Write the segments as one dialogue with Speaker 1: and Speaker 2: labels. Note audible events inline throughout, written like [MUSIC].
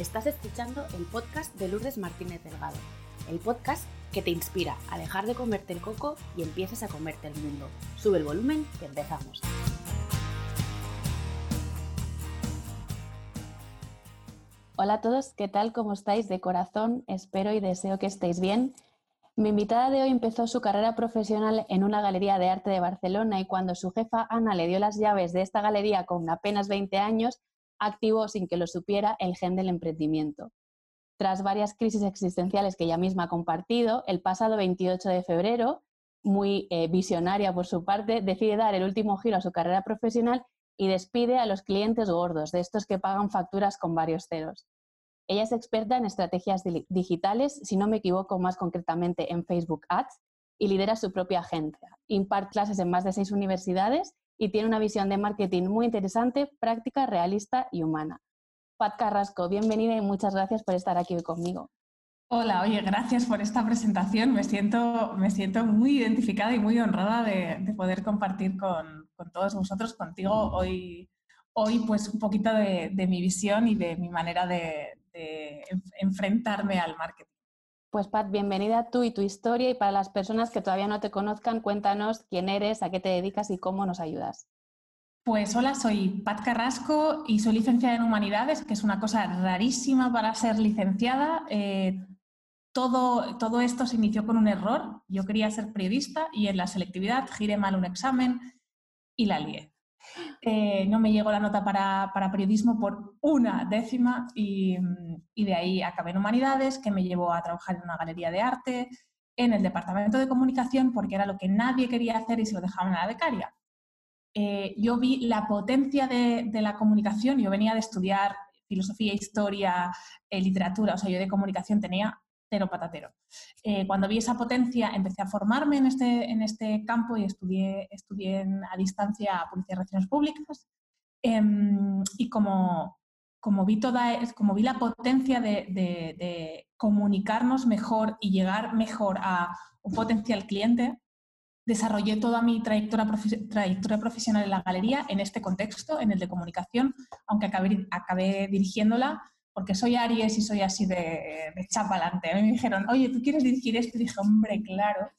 Speaker 1: Estás escuchando el podcast de Lourdes Martínez Delgado, el podcast que te inspira a dejar de comerte el coco y empieces a comerte el mundo. Sube el volumen que empezamos. Hola a todos, ¿qué tal? ¿Cómo estáis? De corazón, espero y deseo que estéis bien. Mi invitada de hoy empezó su carrera profesional en una galería de arte de Barcelona y cuando su jefa Ana le dio las llaves de esta galería con apenas 20 años, activó sin que lo supiera el gen del emprendimiento. Tras varias crisis existenciales que ella misma ha compartido, el pasado 28 de febrero, muy eh, visionaria por su parte, decide dar el último giro a su carrera profesional y despide a los clientes gordos, de estos que pagan facturas con varios ceros. Ella es experta en estrategias digitales, si no me equivoco más concretamente en Facebook Ads, y lidera su propia agencia. Imparte clases en más de seis universidades y tiene una visión de marketing muy interesante, práctica, realista y humana. Pat Carrasco, bienvenida y muchas gracias por estar aquí conmigo.
Speaker 2: Hola, oye, gracias por esta presentación. Me siento, me siento muy identificada y muy honrada de, poder compartir con, todos vosotros, contigo hoy, hoy pues un poquito de, mi visión y de mi manera de enfrentarme al marketing.
Speaker 1: Pues Pat, bienvenida tú y tu historia y para las personas que todavía no te conozcan, cuéntanos quién eres, a qué te dedicas y cómo nos ayudas.
Speaker 2: Pues hola, soy Pat Carrasco y soy licenciada en Humanidades, que es una cosa rarísima para ser licenciada. Eh, todo, todo esto se inició con un error. Yo quería ser periodista y en la selectividad giré mal un examen y la lié. Eh, no me llegó la nota para, periodismo por una décima y, de ahí acabé en humanidades, que me llevó a trabajar en una galería de arte, en el departamento de comunicación, porque era lo que nadie quería hacer y se lo dejaban a la becaria. Eh, yo vi la potencia de, la comunicación, yo venía de estudiar filosofía, historia, eh, literatura, o sea, yo de comunicación tenía cero patatero. Eh, cuando vi esa potencia, empecé a formarme en este, en este campo y estudié, estudié a distancia Policía de Relaciones Públicas. Em, y como, como, vi toda, como vi la potencia de, comunicarnos mejor y llegar mejor a un potencial cliente, desarrollé toda mi trayectoria, trayectoria profesional en la galería en este contexto, en el de comunicación, aunque acabé, acabé dirigiéndola porque soy Aries y soy así de, de chapalante. A mí me dijeron, oye, ¿tú quieres dirigir esto? Y dije, hombre, claro.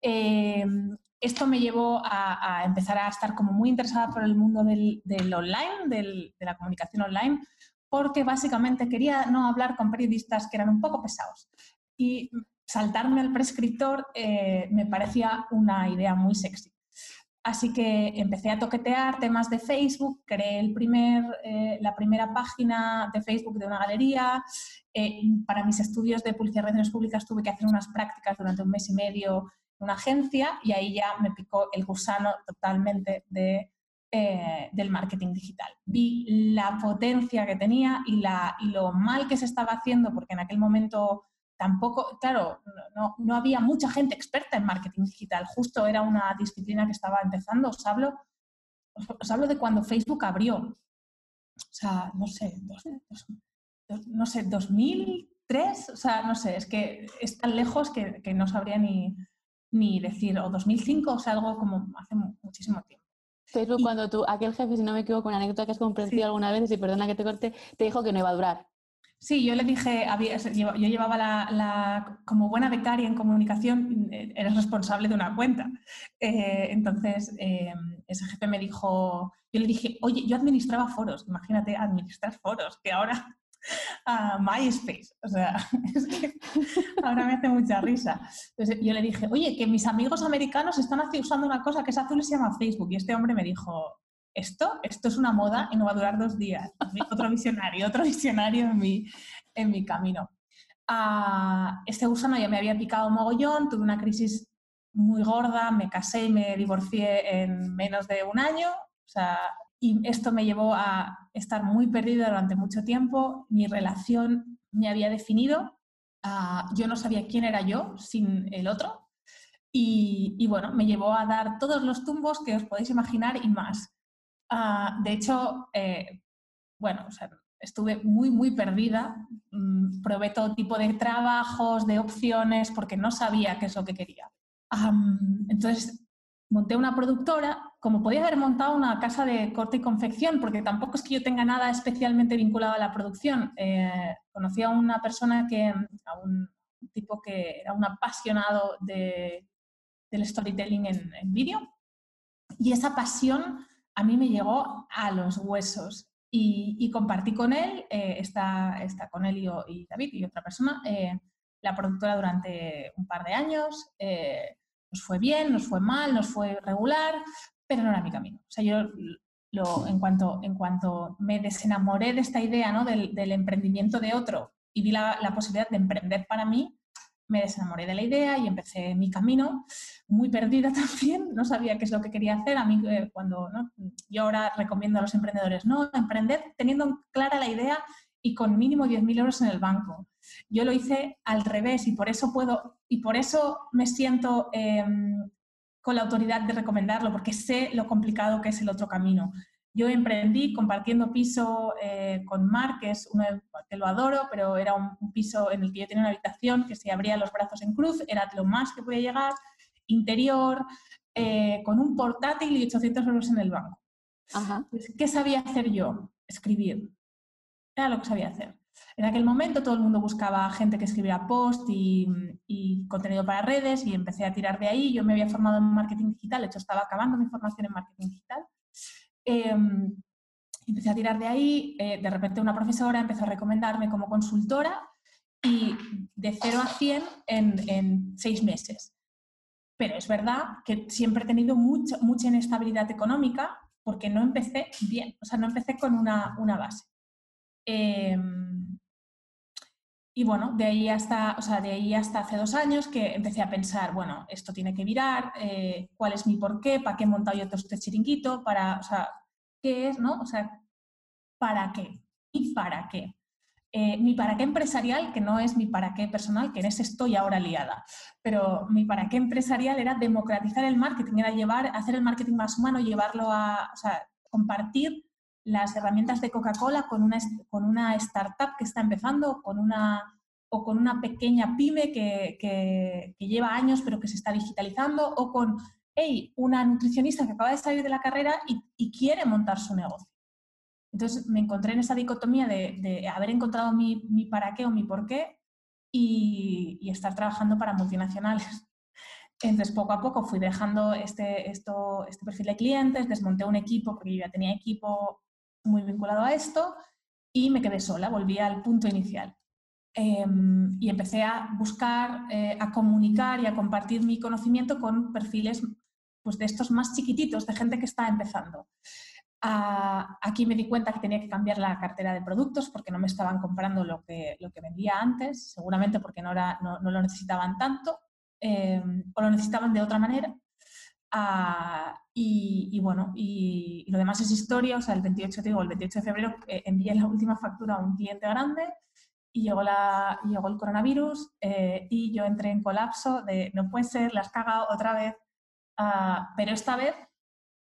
Speaker 2: Em, esto me llevó a, empezar a estar como muy interesada por el mundo del, online, de la comunicación online, porque básicamente quería no hablar con periodistas que eran un poco pesados. Y saltarme al prescriptor eh, me parecía una idea muy sexy. Así que empecé a toquetear temas de Facebook, creé el primer, eh, la primera página de Facebook de una galería. Eh, para mis estudios de publicidad y relaciones públicas tuve que hacer unas prácticas durante un mes y medio en una agencia y ahí ya me picó el gusano totalmente de, eh, del marketing digital. Vi la potencia que tenía y, la, y lo mal que se estaba haciendo, porque en aquel momento tampoco, claro, no, había mucha gente experta en marketing digital, justo era una disciplina que estaba empezando. Os hablo, os, hablo de cuando Facebook abrió, o sea, no sé, no sé, 2003, o sea, no sé, es que es tan lejos que, no sabría ni, ni, decir, o 2005, o sea, algo como hace muchísimo tiempo.
Speaker 1: Facebook, cuando tú, aquel jefe, si no me equivoco, una anécdota que has comprendido alguna vez, y perdona que te corte, te dijo que no iba a durar.
Speaker 2: Sí, yo le dije, yo llevaba la, como buena becaria en comunicación, eh, eres responsable de una cuenta. Eh, entonces, eh, ese jefe me dijo, yo le dije, oye, yo administraba foros, imagínate administrar foros, que ahora [LAUGHS] MySpace, o sea, [LAUGHS] es que ahora me hace mucha risa. Entonces, yo le dije, oye, que mis amigos americanos están usando una cosa que es azul y se llama Facebook. Y este hombre me dijo, esto, esto es una moda y no va a durar dos días. Otro visionario, otro visionario en mi, en mi camino. Ah, este gusano ya me había picado mogollón, tuve una crisis muy gorda, me casé y me divorcié en menos de un año. O sea, y esto me llevó a estar muy perdida durante mucho tiempo. Mi relación me había definido. Ah, yo no sabía quién era yo sin el otro. Y, y, bueno, me llevó a dar todos los tumbos que os podéis imaginar y más. Ah, de hecho, eh, bueno, estuve muy, muy perdida. Mm, probé todo tipo de trabajos, de opciones, porque no sabía qué es lo que quería. entonces, monté una productora como podía haber montado una casa de corte y confección, porque tampoco es que yo tenga nada especialmente vinculado a la producción. Eh, conocí a una persona que, a un tipo que era un apasionado de, del storytelling en, en vídeo, y esa pasión a mí me llegó a los huesos. Y, compartí con él, eh, está, está, con él y, David y otra persona, eh, la productora durante un par de años. Eh, nos fue bien, nos fue mal, nos fue regular, pero no era mi camino. O sea, yo lo, en, cuanto, en cuanto me desenamoré de esta idea ¿no? del, emprendimiento de otro y vi la, posibilidad de emprender para mí, me desenamoré de la idea y empecé mi camino, muy perdida [LAUGHS] también, no sabía qué es lo que quería hacer. A mí, eh, cuando ¿no? yo ahora recomiendo a los emprendedores, no, emprender teniendo clara la idea y con mínimo 10.000 euros en el banco. Yo lo hice al revés y por eso puedo, y por eso me siento em, con la autoridad de recomendarlo, porque sé lo complicado que es el otro camino. Yo emprendí compartiendo piso eh, con Marc, que es uno que lo adoro, pero era un, piso en el que yo tenía una habitación que se abría los brazos en cruz, era lo más que podía llegar, interior, eh, con un portátil y 800 euros en el banco. Pues, ¿Qué sabía hacer yo? Escribir. Era lo que sabía hacer. En aquel momento todo el mundo buscaba gente que escribiera post y, y, contenido para redes y empecé a tirar de ahí. Yo me había formado en marketing digital, de hecho estaba acabando mi formación en marketing digital Em, empecé a tirar de ahí, eh, de repente una profesora empezó a recomendarme como consultora y de 0 a 100 en, seis meses. Pero es verdad que siempre he tenido mucha, mucha inestabilidad económica porque no empecé bien, o sea, no empecé con una, base. Em, y bueno, de ahí, hasta, o sea, de hasta hace dos años que empecé a pensar, bueno, esto tiene que virar, eh, cuál es mi porqué, para qué he montado yo este chiringuito, para, o sea, qué es, ¿no? O sea, ¿para qué? ¿Y para qué? Eh, mi para qué empresarial, que no es mi para qué personal, que en ese estoy ahora liada, pero mi para qué empresarial era democratizar el marketing, era llevar, hacer el marketing más humano, llevarlo a, o sea, compartir las herramientas de Coca-Cola con una, con una startup que está empezando con una, o con una pequeña pyme que, que, lleva años pero que se está digitalizando, o con hey, una nutricionista que acaba de salir de la carrera y, quiere montar su negocio. Entonces me encontré en esa dicotomía de, haber encontrado mi, mi, para qué o mi por qué y, y estar trabajando para multinacionales. [LAUGHS] Entonces, poco a poco fui dejando este, esto, este perfil de clientes, desmonté un equipo, porque yo ya tenía equipo muy vinculado a esto y me quedé sola, volví al punto inicial. Em, y empecé a buscar, eh, a comunicar y a compartir mi conocimiento con perfiles pues, de estos más chiquititos, de gente que está empezando. aquí me di cuenta que tenía que cambiar la cartera de productos porque no me estaban comprando lo que, lo que vendía antes, seguramente porque no, era, no, no lo necesitaban tanto em, o lo necesitaban de otra manera. Ah, y, bueno, y, lo demás es historia, o sea, el 28, digo, el 28 de febrero eh, envié la última factura a un cliente grande y llegó, la, llegó el coronavirus eh, y yo entré en colapso de no puede ser, la has cagado otra vez, ah, pero esta vez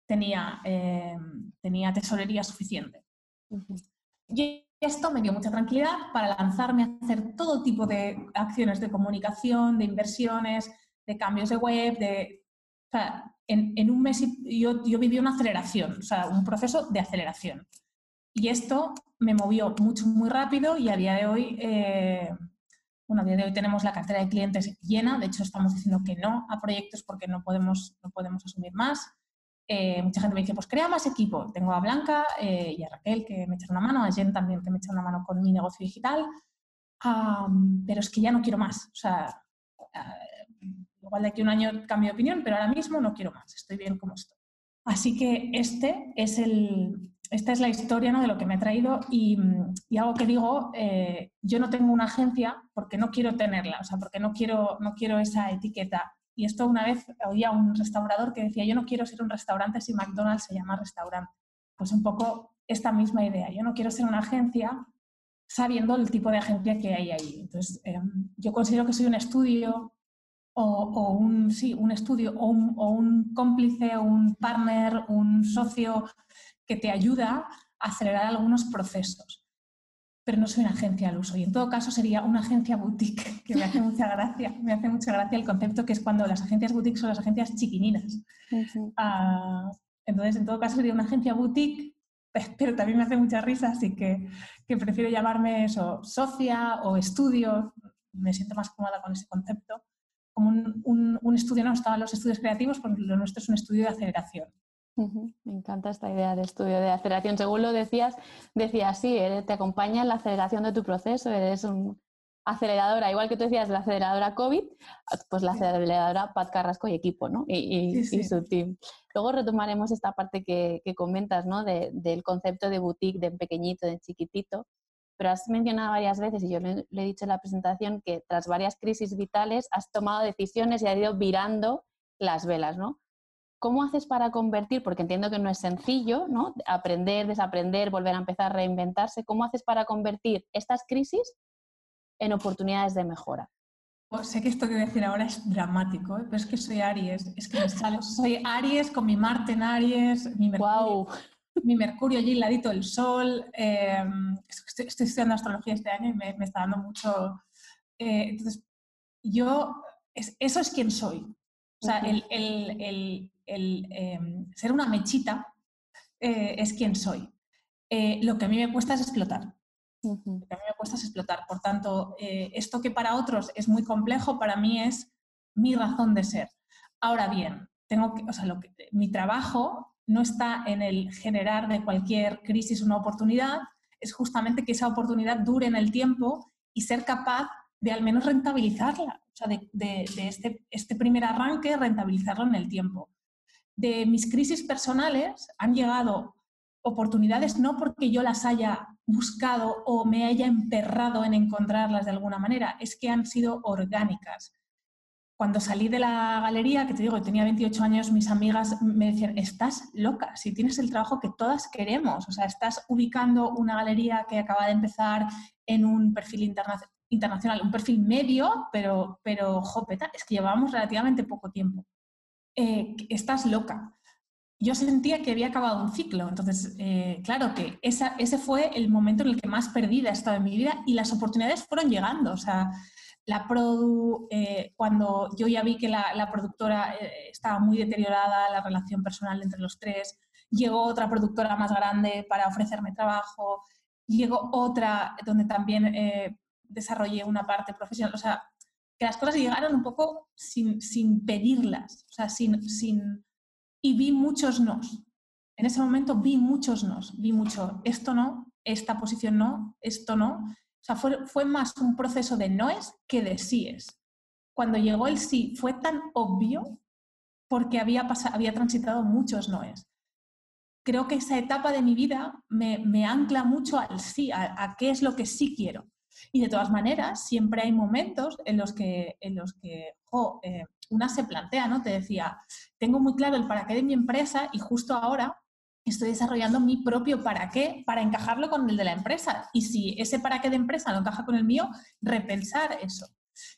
Speaker 2: tenía, eh, tenía tesorería suficiente. Y esto me dio mucha tranquilidad para lanzarme a hacer todo tipo de acciones de comunicación, de inversiones, de cambios de web, de en, un mes yo, yo viví una aceleración, o sea, un proceso de aceleración. Y esto me movió mucho, muy rápido y a día de hoy, eh, bueno, a día de hoy tenemos la cartera de clientes llena, de hecho estamos diciendo que no a proyectos porque no podemos, no podemos asumir más. Eh, mucha gente me dice, pues crea más equipo. Tengo a Blanca eh, y a Raquel que me echan una mano, a Jen también que me echa una mano con mi negocio digital, pero es que ya no quiero más. O sea, Igual de aquí a un año cambio de opinión, pero ahora mismo no quiero más, estoy bien como estoy. Así que este es el, esta es la historia ¿no? de lo que me ha traído y, y algo que digo, eh, yo no tengo una agencia porque no quiero tenerla, o sea, porque no quiero, no quiero esa etiqueta. Y esto una vez oía un restaurador que decía, yo no quiero ser un restaurante si McDonald's se llama restaurante. Pues un poco esta misma idea, yo no quiero ser una agencia sabiendo el tipo de agencia que hay ahí. Entonces, eh, yo considero que soy un estudio o, un, sí, un estudio o un, o un cómplice, un partner, un socio que te ayuda a acelerar algunos procesos. Pero no soy una agencia al uso. Y en todo caso sería una agencia boutique, [LAUGHS] que me hace mucha gracia, me hace mucha gracia el concepto que es cuando las agencias boutique son las agencias chiquininas. Ah, Entonces, en todo caso, sería una agencia boutique, [LAUGHS] pero también me hace mucha risa, así que, que prefiero llamarme eso, socia o estudio, me siento más cómoda con ese concepto, como un, un, estudio, no estaban los estudios creativos, porque lo nuestro es un estudio de aceleración.
Speaker 1: Me encanta esta idea de estudio de aceleración. Según lo decías, decías, sí, te acompaña en la aceleración de tu proceso, eres un aceleradora, igual que tú decías, la aceleradora COVID, pues la aceleradora Pat Carrasco y equipo, ¿no? Y, su team. Luego retomaremos esta parte que, comentas, ¿no? del concepto de boutique, de pequeñito, de chiquitito. Pero has mencionado varias veces, y yo le, he dicho en la presentación, que tras varias crisis vitales has tomado decisiones y has ido virando las velas, ¿no? ¿Cómo haces para convertir? Porque entiendo que no es sencillo, ¿no? Aprender, desaprender, volver a empezar, a reinventarse. ¿Cómo haces para convertir estas crisis en oportunidades de mejora?
Speaker 2: Pues sé que esto que voy a decir ahora es dramático, ¿eh? pero es que soy Aries, es que soy Aries con mi Marte en Aries, mi Mercurio, mi Mercurio allí ladito del Sol. Em, estoy, estudiando astrología este año y me, está dando mucho. Eh, entonces, yo, eso es quien soy. O sea, el, el, el, em, ser una mechita eh, es quien soy. lo que a mí me cuesta es explotar. Lo que a mí me cuesta es explotar. Por tanto, eh, esto que para otros es muy complejo, para mí es mi razón de ser. Ahora bien, tengo que, o sea, lo que, mi trabajo no está en el generar de cualquier crisis una oportunidad, es justamente que esa oportunidad dure en el tiempo y ser capaz de al menos rentabilizarla, o sea, de, de, este, este primer arranque, rentabilizarlo en el tiempo. De mis crisis personales han llegado oportunidades no porque yo las haya buscado o me haya emperrado en encontrarlas de alguna manera, es que han sido orgánicas. Cuando salí de la galería, que te digo, tenía 28 años, mis amigas me decían, estás loca, si tienes el trabajo que todas queremos, o sea, estás ubicando una galería que acaba de empezar en un perfil internacional, un perfil medio, pero, pero jopeta, es que llevábamos relativamente poco tiempo. Eh, estás loca yo sentía que había acabado un ciclo. Entonces, eh, claro que ese fue el momento en el que más perdida he estado en mi vida y las oportunidades fueron llegando. O sea, la produ, eh, cuando yo ya vi que la, productora eh, estaba muy deteriorada, la relación personal entre los tres, llegó otra productora más grande para ofrecerme trabajo, llegó otra donde también desarrollé una parte profesional. O sea, que las cosas llegaron un poco sin, sin pedirlas, o sea, sin, sin y vi muchos nos. En ese momento vi muchos nos, vi mucho, esto no, esta posición no, esto no. O sea, fue, fue más un proceso de noes que de síes. Cuando llegó el sí fue tan obvio porque había, había transitado muchos noes. Creo que esa etapa de mi vida me, me ancla mucho al sí, a, qué es lo que sí quiero. Y de todas maneras, siempre hay momentos en los que, en los que eh, una se plantea, ¿no? Te decía, tengo muy claro el para qué de mi empresa y justo ahora estoy desarrollando mi propio para qué para encajarlo con el de la empresa. Y si ese para qué de empresa no encaja con el mío, repensar eso.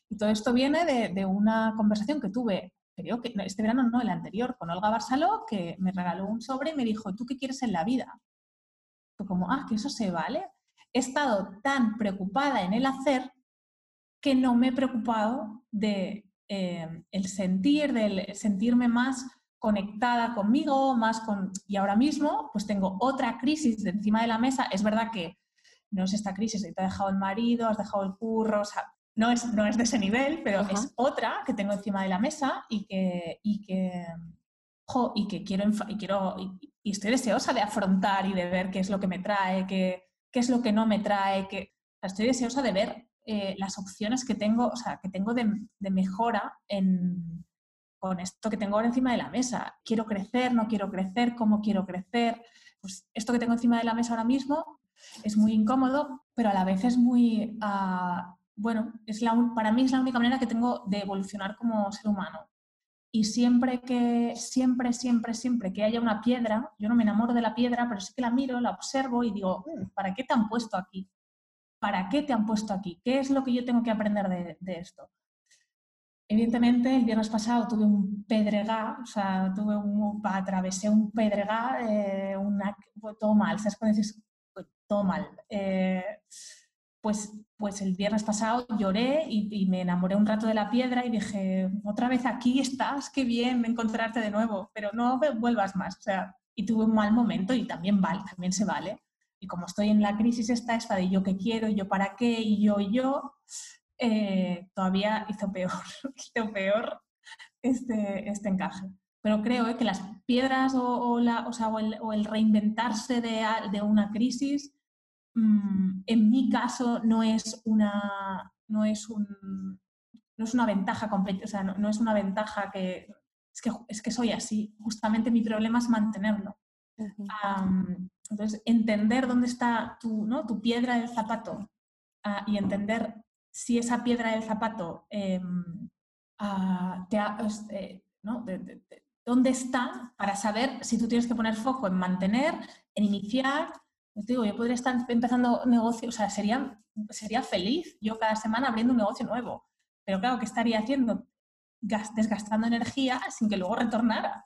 Speaker 2: Y todo esto viene de, una conversación que tuve, creo que este verano no, el anterior, con Olga Barsaló, que me regaló un sobre y me dijo, ¿tú qué quieres en la vida? Fue como, ah, que eso se vale. He estado tan preocupada en el hacer que no me he preocupado de Em, el sentir, del sentirme más conectada conmigo, más con... Y ahora mismo, pues tengo otra crisis de encima de la mesa. Es verdad que no es esta crisis de te ha dejado el marido, has dejado el curro, o sea, no es, no es de ese nivel, pero es otra que tengo encima de la mesa y que, y que, y que quiero, y, quiero y, estoy deseosa de afrontar y de ver qué es lo que me trae, qué, qué es lo que no me trae, que, estoy deseosa de ver eh, las opciones que tengo, o sea, que tengo de, mejora con esto que tengo ahora encima de la mesa. Quiero crecer, no quiero crecer, cómo quiero crecer. Pues esto que tengo encima de la mesa ahora mismo es muy incómodo, pero a la vez es muy, ah, bueno, es la, para mí es la única manera que tengo de evolucionar como ser humano. Y siempre que, siempre, siempre, siempre que haya una piedra, yo no me enamoro de la piedra, pero sí que la miro, la observo y digo, mm, ¿para qué te han puesto aquí? ¿para qué te han puesto aquí? ¿Qué es lo que yo tengo que aprender de, esto? Evidentemente, el viernes pasado tuve un pedregá, o sea, tuve un, atravesé un pedregá, eh, una, todo mal, ¿sabes cuando dices? Todo mal. Eh, pues, pues el viernes pasado lloré y, me enamoré un rato de la piedra y dije, otra vez aquí estás, qué bien encontrarte de nuevo, pero no vuelvas más. O sea, y tuve un mal momento y también vale, también se vale. Y como estoy en la crisis esta, esta de yo qué quiero, yo para qué, y yo, y yo, eh, todavía hizo peor, [LAUGHS] hizo peor este, este encaje. Pero creo eh, que las piedras o, la, o, el, reinventarse de, de una crisis Mm, en mi caso no es una, no es un, no es una ventaja completa, o sea, no, es una ventaja que es, que es que soy así. Justamente mi problema es mantenerlo. entonces, entender dónde está tu, ¿no? tu piedra del zapato ah, y entender si esa piedra del zapato em, ah, te eh, ¿no? dónde está para saber si tú tienes que poner foco en mantener, en iniciar digo, yo podría estar empezando negocio, o sea, sería, sería feliz yo cada semana abriendo un negocio nuevo. Pero claro, ¿qué estaría haciendo? desgastando energía sin que luego retornara.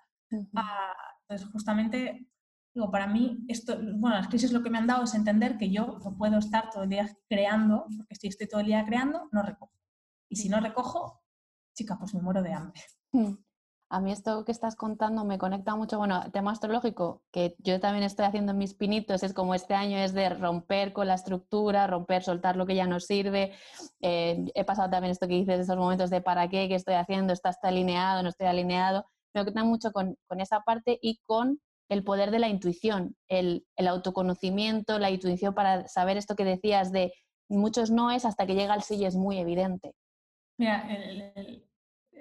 Speaker 2: Ah, entonces, justamente, digo, para mí, esto, bueno, las crisis lo que me han dado es entender que yo no puedo estar todo el día creando, porque si estoy todo el día creando, no recojo. Y si no recojo, chica, pues me muero de hambre.
Speaker 1: Mm a mí esto que estás contando me conecta mucho, bueno, tema astrológico, que yo también estoy haciendo en mis pinitos, es como este año es de romper con la estructura, romper, soltar lo que ya no sirve. Eh, he pasado también esto que dices, esos momentos de para qué, qué estoy haciendo, está, está alineado, no estoy alineado. Me conecta mucho con, esa parte y con el poder de la intuición, el, autoconocimiento, la intuición para saber esto que decías de muchos no es hasta que llega el sí es muy evidente.
Speaker 2: Mira, el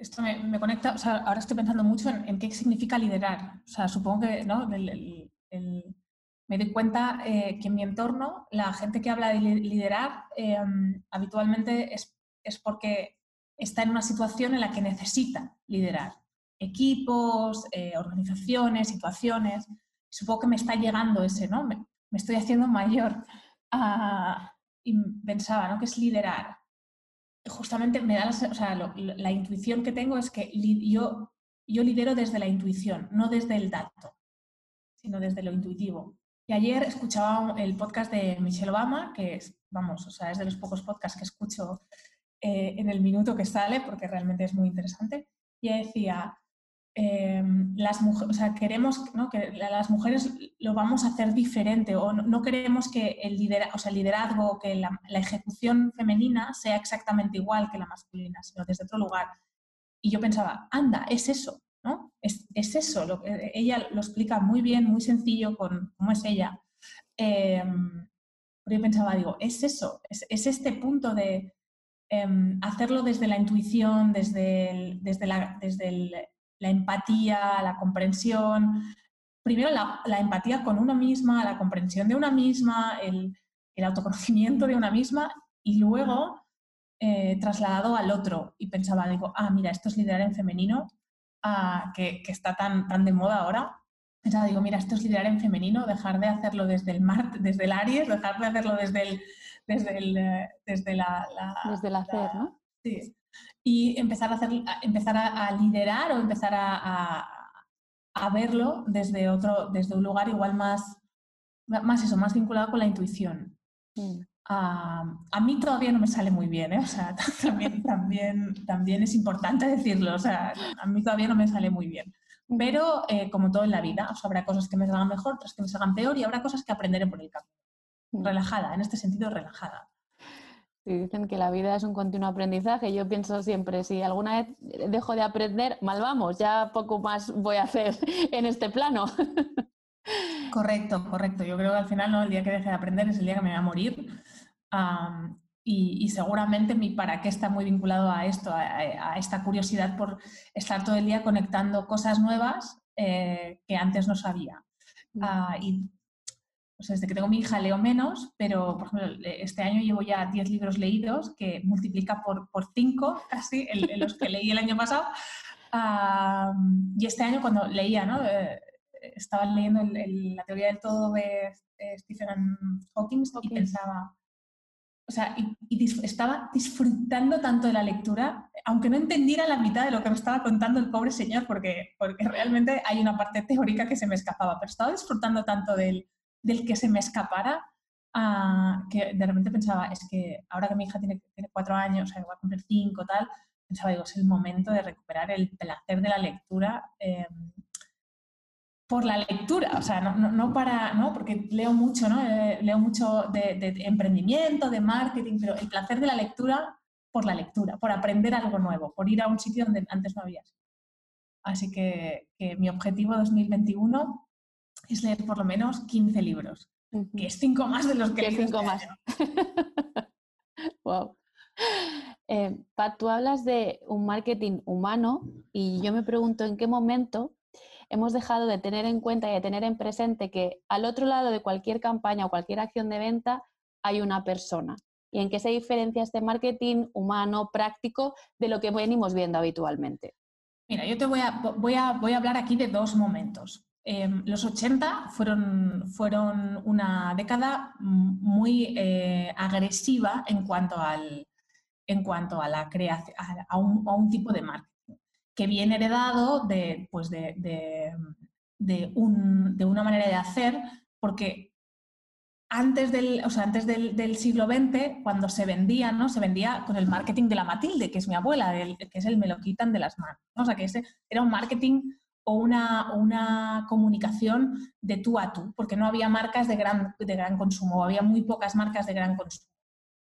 Speaker 2: esto me, conecta, o sea, ahora estoy pensando mucho en, qué significa liderar. O sea, supongo que ¿no? me doy cuenta eh, que en mi entorno la gente que habla de liderar em, habitualmente es, es, porque está en una situación en la que necesita liderar. Equipos, eh, organizaciones, situaciones. Supongo que me está llegando ese, ¿no? Me, estoy haciendo mayor. Ah, y pensaba, ¿no? ¿Qué es liderar? justamente me da la, o sea, la intuición que tengo es que yo, yo lidero desde la intuición, no desde el dato, sino desde lo intuitivo. Y ayer escuchaba el podcast de Michelle Obama, que es, vamos, o sea, es de los pocos podcasts que escucho eh, en el minuto que sale, porque realmente es muy interesante. Y ella decía, Em, las mujeres, o sea, queremos que las mujeres lo vamos a hacer diferente o no, queremos que el, liderazgo, o sea, el liderazgo, que la, ejecución femenina sea exactamente igual que la masculina, sino desde otro lugar. Y yo pensaba, anda, es eso, ¿no? Es, eso, lo, ella lo explica muy bien, muy sencillo con cómo es ella. Em, pero yo pensaba, digo, es eso, es, este punto de em, hacerlo desde la intuición, desde desde, la, desde el la empatía, la comprensión. Primero la, empatía con uno misma, la comprensión de una misma, el, autoconocimiento de una misma y luego eh, trasladado al otro. Y pensaba, digo, ah, mira, esto es liderar en femenino, ah, que, está tan, tan de moda ahora. Pensaba, digo, mira, esto es liderar en femenino, dejar de hacerlo desde el Marte, desde el Aries, dejar de hacerlo desde el, desde el, eh, desde la,
Speaker 1: desde el hacer, ¿no?
Speaker 2: Sí, y empezar a, hacer, empezar a, liderar o empezar a, a, verlo desde, otro, desde un lugar igual más, más eso, más vinculado con la intuición. Mm. a mí todavía no me sale muy bien, ¿eh? o sea, [LAUGHS] también, también, también es importante decirlo, o sea, a mí todavía no me sale muy bien. Pero eh, como todo en la vida, habrá cosas que me salgan mejor, otras que me salgan peor y habrá cosas que aprenderé por el camino. Mm. Relajada, en este sentido, relajada.
Speaker 1: Si dicen que la vida es un continuo aprendizaje, yo pienso siempre, si alguna vez dejo de aprender, mal vamos, ya poco más voy a hacer [LAUGHS] en este plano.
Speaker 2: Correcto, correcto. Yo creo que al final ¿no? el día que deje de aprender es el día que me voy a morir. y, seguramente mi para qué está muy vinculado a esto, a, esta curiosidad por estar todo el día conectando cosas nuevas eh, que antes no sabía. Mm. Ah, y o sea, desde que tengo mi hija leo menos, pero por ejemplo, este año llevo ya 10 libros leídos, que multiplica por, por 5 [LAUGHS] casi en, los que leí el año pasado. y este año cuando leía, ¿no? Eh, estaba leyendo la teoría del todo de, Stephen Hawking y pensaba, o sea, y, estaba disfrutando tanto de la lectura, aunque no entendiera la mitad de lo que me estaba contando el pobre señor, porque, porque realmente hay una parte teórica que se me escapaba, pero estaba disfrutando tanto del del que se me escapara que de repente pensaba, es que ahora que mi hija tiene, tiene cuatro años, o sea, va a cumplir cinco, tal, pensaba, digo, es el momento de recuperar el placer de la lectura em, por la lectura, o sea, no, no, para, ¿no? Porque leo mucho, ¿no? Eh, leo mucho de, emprendimiento, de marketing, pero el placer de la lectura por la lectura, por aprender algo nuevo, por ir a un sitio donde antes no había. Así que mi objetivo 2021 es leer por lo menos 15 libros, que es cinco más de los que,
Speaker 1: cinco este más. wow. Eh, Pat, tú hablas de un marketing humano y yo me pregunto en qué momento hemos dejado de tener en cuenta y de tener en presente que al otro lado de cualquier campaña o cualquier acción de venta hay una persona. ¿Y en qué se diferencia este marketing humano, práctico, de lo que venimos viendo habitualmente?
Speaker 2: Mira, yo te voy a, voy a, voy a hablar aquí de dos momentos. Em, los 80 fueron, fueron una década muy eh, agresiva en cuanto, al, en cuanto a, la creación, a, un, tipo de marketing que viene heredado de, pues de, de, una manera de hacer, porque antes del, o sea, antes del, siglo XX, cuando se vendía, ¿no? Se vendía con el marketing de la Matilde, que es mi abuela, que es el me lo quitan de las manos. O sea, que ese era un marketing o una, una, comunicación de tú a tú, porque no había marcas de gran, de gran consumo, había muy pocas marcas de gran consumo.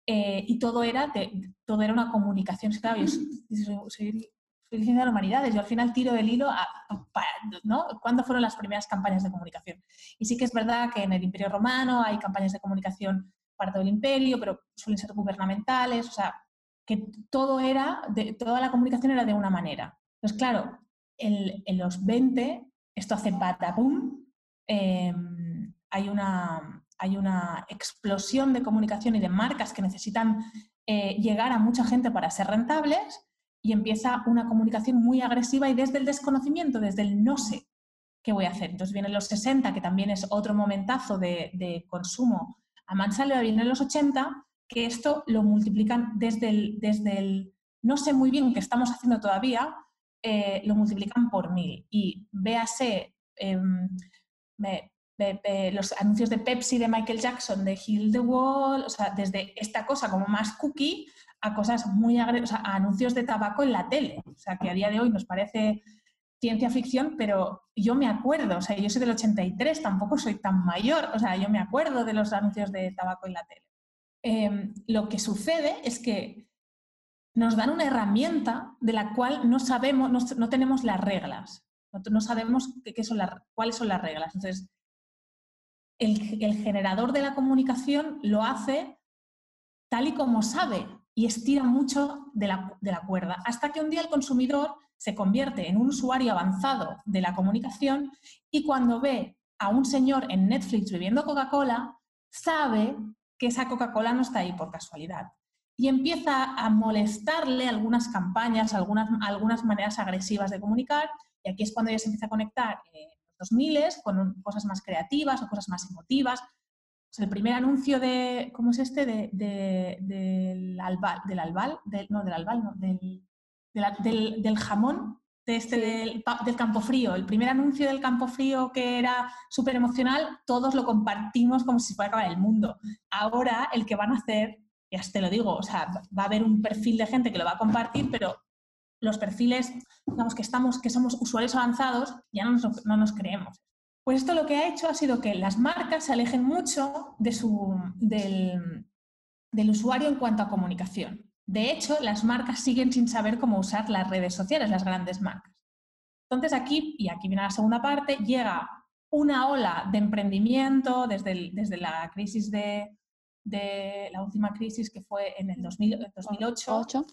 Speaker 2: Eh, y todo era, de, todo era una comunicación. Claro, yo soy, soy, de humanidades, yo al final tiro del hilo a, ¿no? ¿Cuándo fueron las primeras campañas de comunicación? Y sí que es verdad que en el Imperio Romano hay campañas de comunicación para todo el imperio, pero suelen ser gubernamentales, o sea, que todo era, de, toda la comunicación era de una manera. Entonces, claro, en, los 20 esto hace patapum, eh, hay, una, hay una explosión de comunicación y de marcas que necesitan eh, llegar a mucha gente para ser rentables y empieza una comunicación muy agresiva y desde el desconocimiento, desde el no sé qué voy a hacer. Entonces vienen los 60, que también es otro momentazo de, consumo a mansalva, vienen los 80, que esto lo multiplican desde el, desde el no sé muy bien qué estamos haciendo todavía, eh, lo multiplican por mil. Y véase em, los anuncios de Pepsi, de Michael Jackson, de Hill the Wall, o sea, desde esta cosa como más cookie a cosas muy agresivas, a anuncios de tabaco en la tele. O sea, que a día de hoy nos parece ciencia ficción, pero yo me acuerdo, o sea, yo soy del 83, tampoco soy tan mayor, o sea, yo me acuerdo de los anuncios de tabaco en la tele. Em, lo que sucede es que nos dan una herramienta de la cual no sabemos, no, tenemos las reglas, no, sabemos qué, son cuáles son las reglas. Entonces, el, generador de la comunicación lo hace tal y como sabe y estira mucho de la, de la cuerda, hasta que un día el consumidor se convierte en un usuario avanzado de la comunicación y cuando ve a un señor en Netflix bebiendo Coca-Cola, sabe que esa Coca-Cola no está ahí por casualidad y empieza a molestarle algunas campañas, algunas, algunas maneras agresivas de comunicar, y aquí es cuando ya se empieza a conectar eh, los 2000 con cosas más creativas o cosas más emotivas. el primer anuncio de, ¿cómo es este? De, del albal, del albal, no, del albal, no, del, del, del jamón, de este, del, del, campo frío. El primer anuncio del campo frío que era súper emocional, todos lo compartimos como si fuera acabar el mundo. Ahora el que van a hacer ya te lo digo, o sea, va a haber un perfil de gente que lo va a compartir, pero los perfiles, digamos, que, estamos, que somos usuarios avanzados, ya no nos, no nos creemos. Pues esto lo que ha hecho ha sido que las marcas se alejen mucho de su, del, del usuario en cuanto a comunicación. De hecho, las marcas siguen sin saber cómo usar las redes sociales, las grandes marcas. Entonces aquí, y aquí viene la segunda parte, llega una ola de emprendimiento desde, desde la crisis de, de la última crisis que fue en el 2008,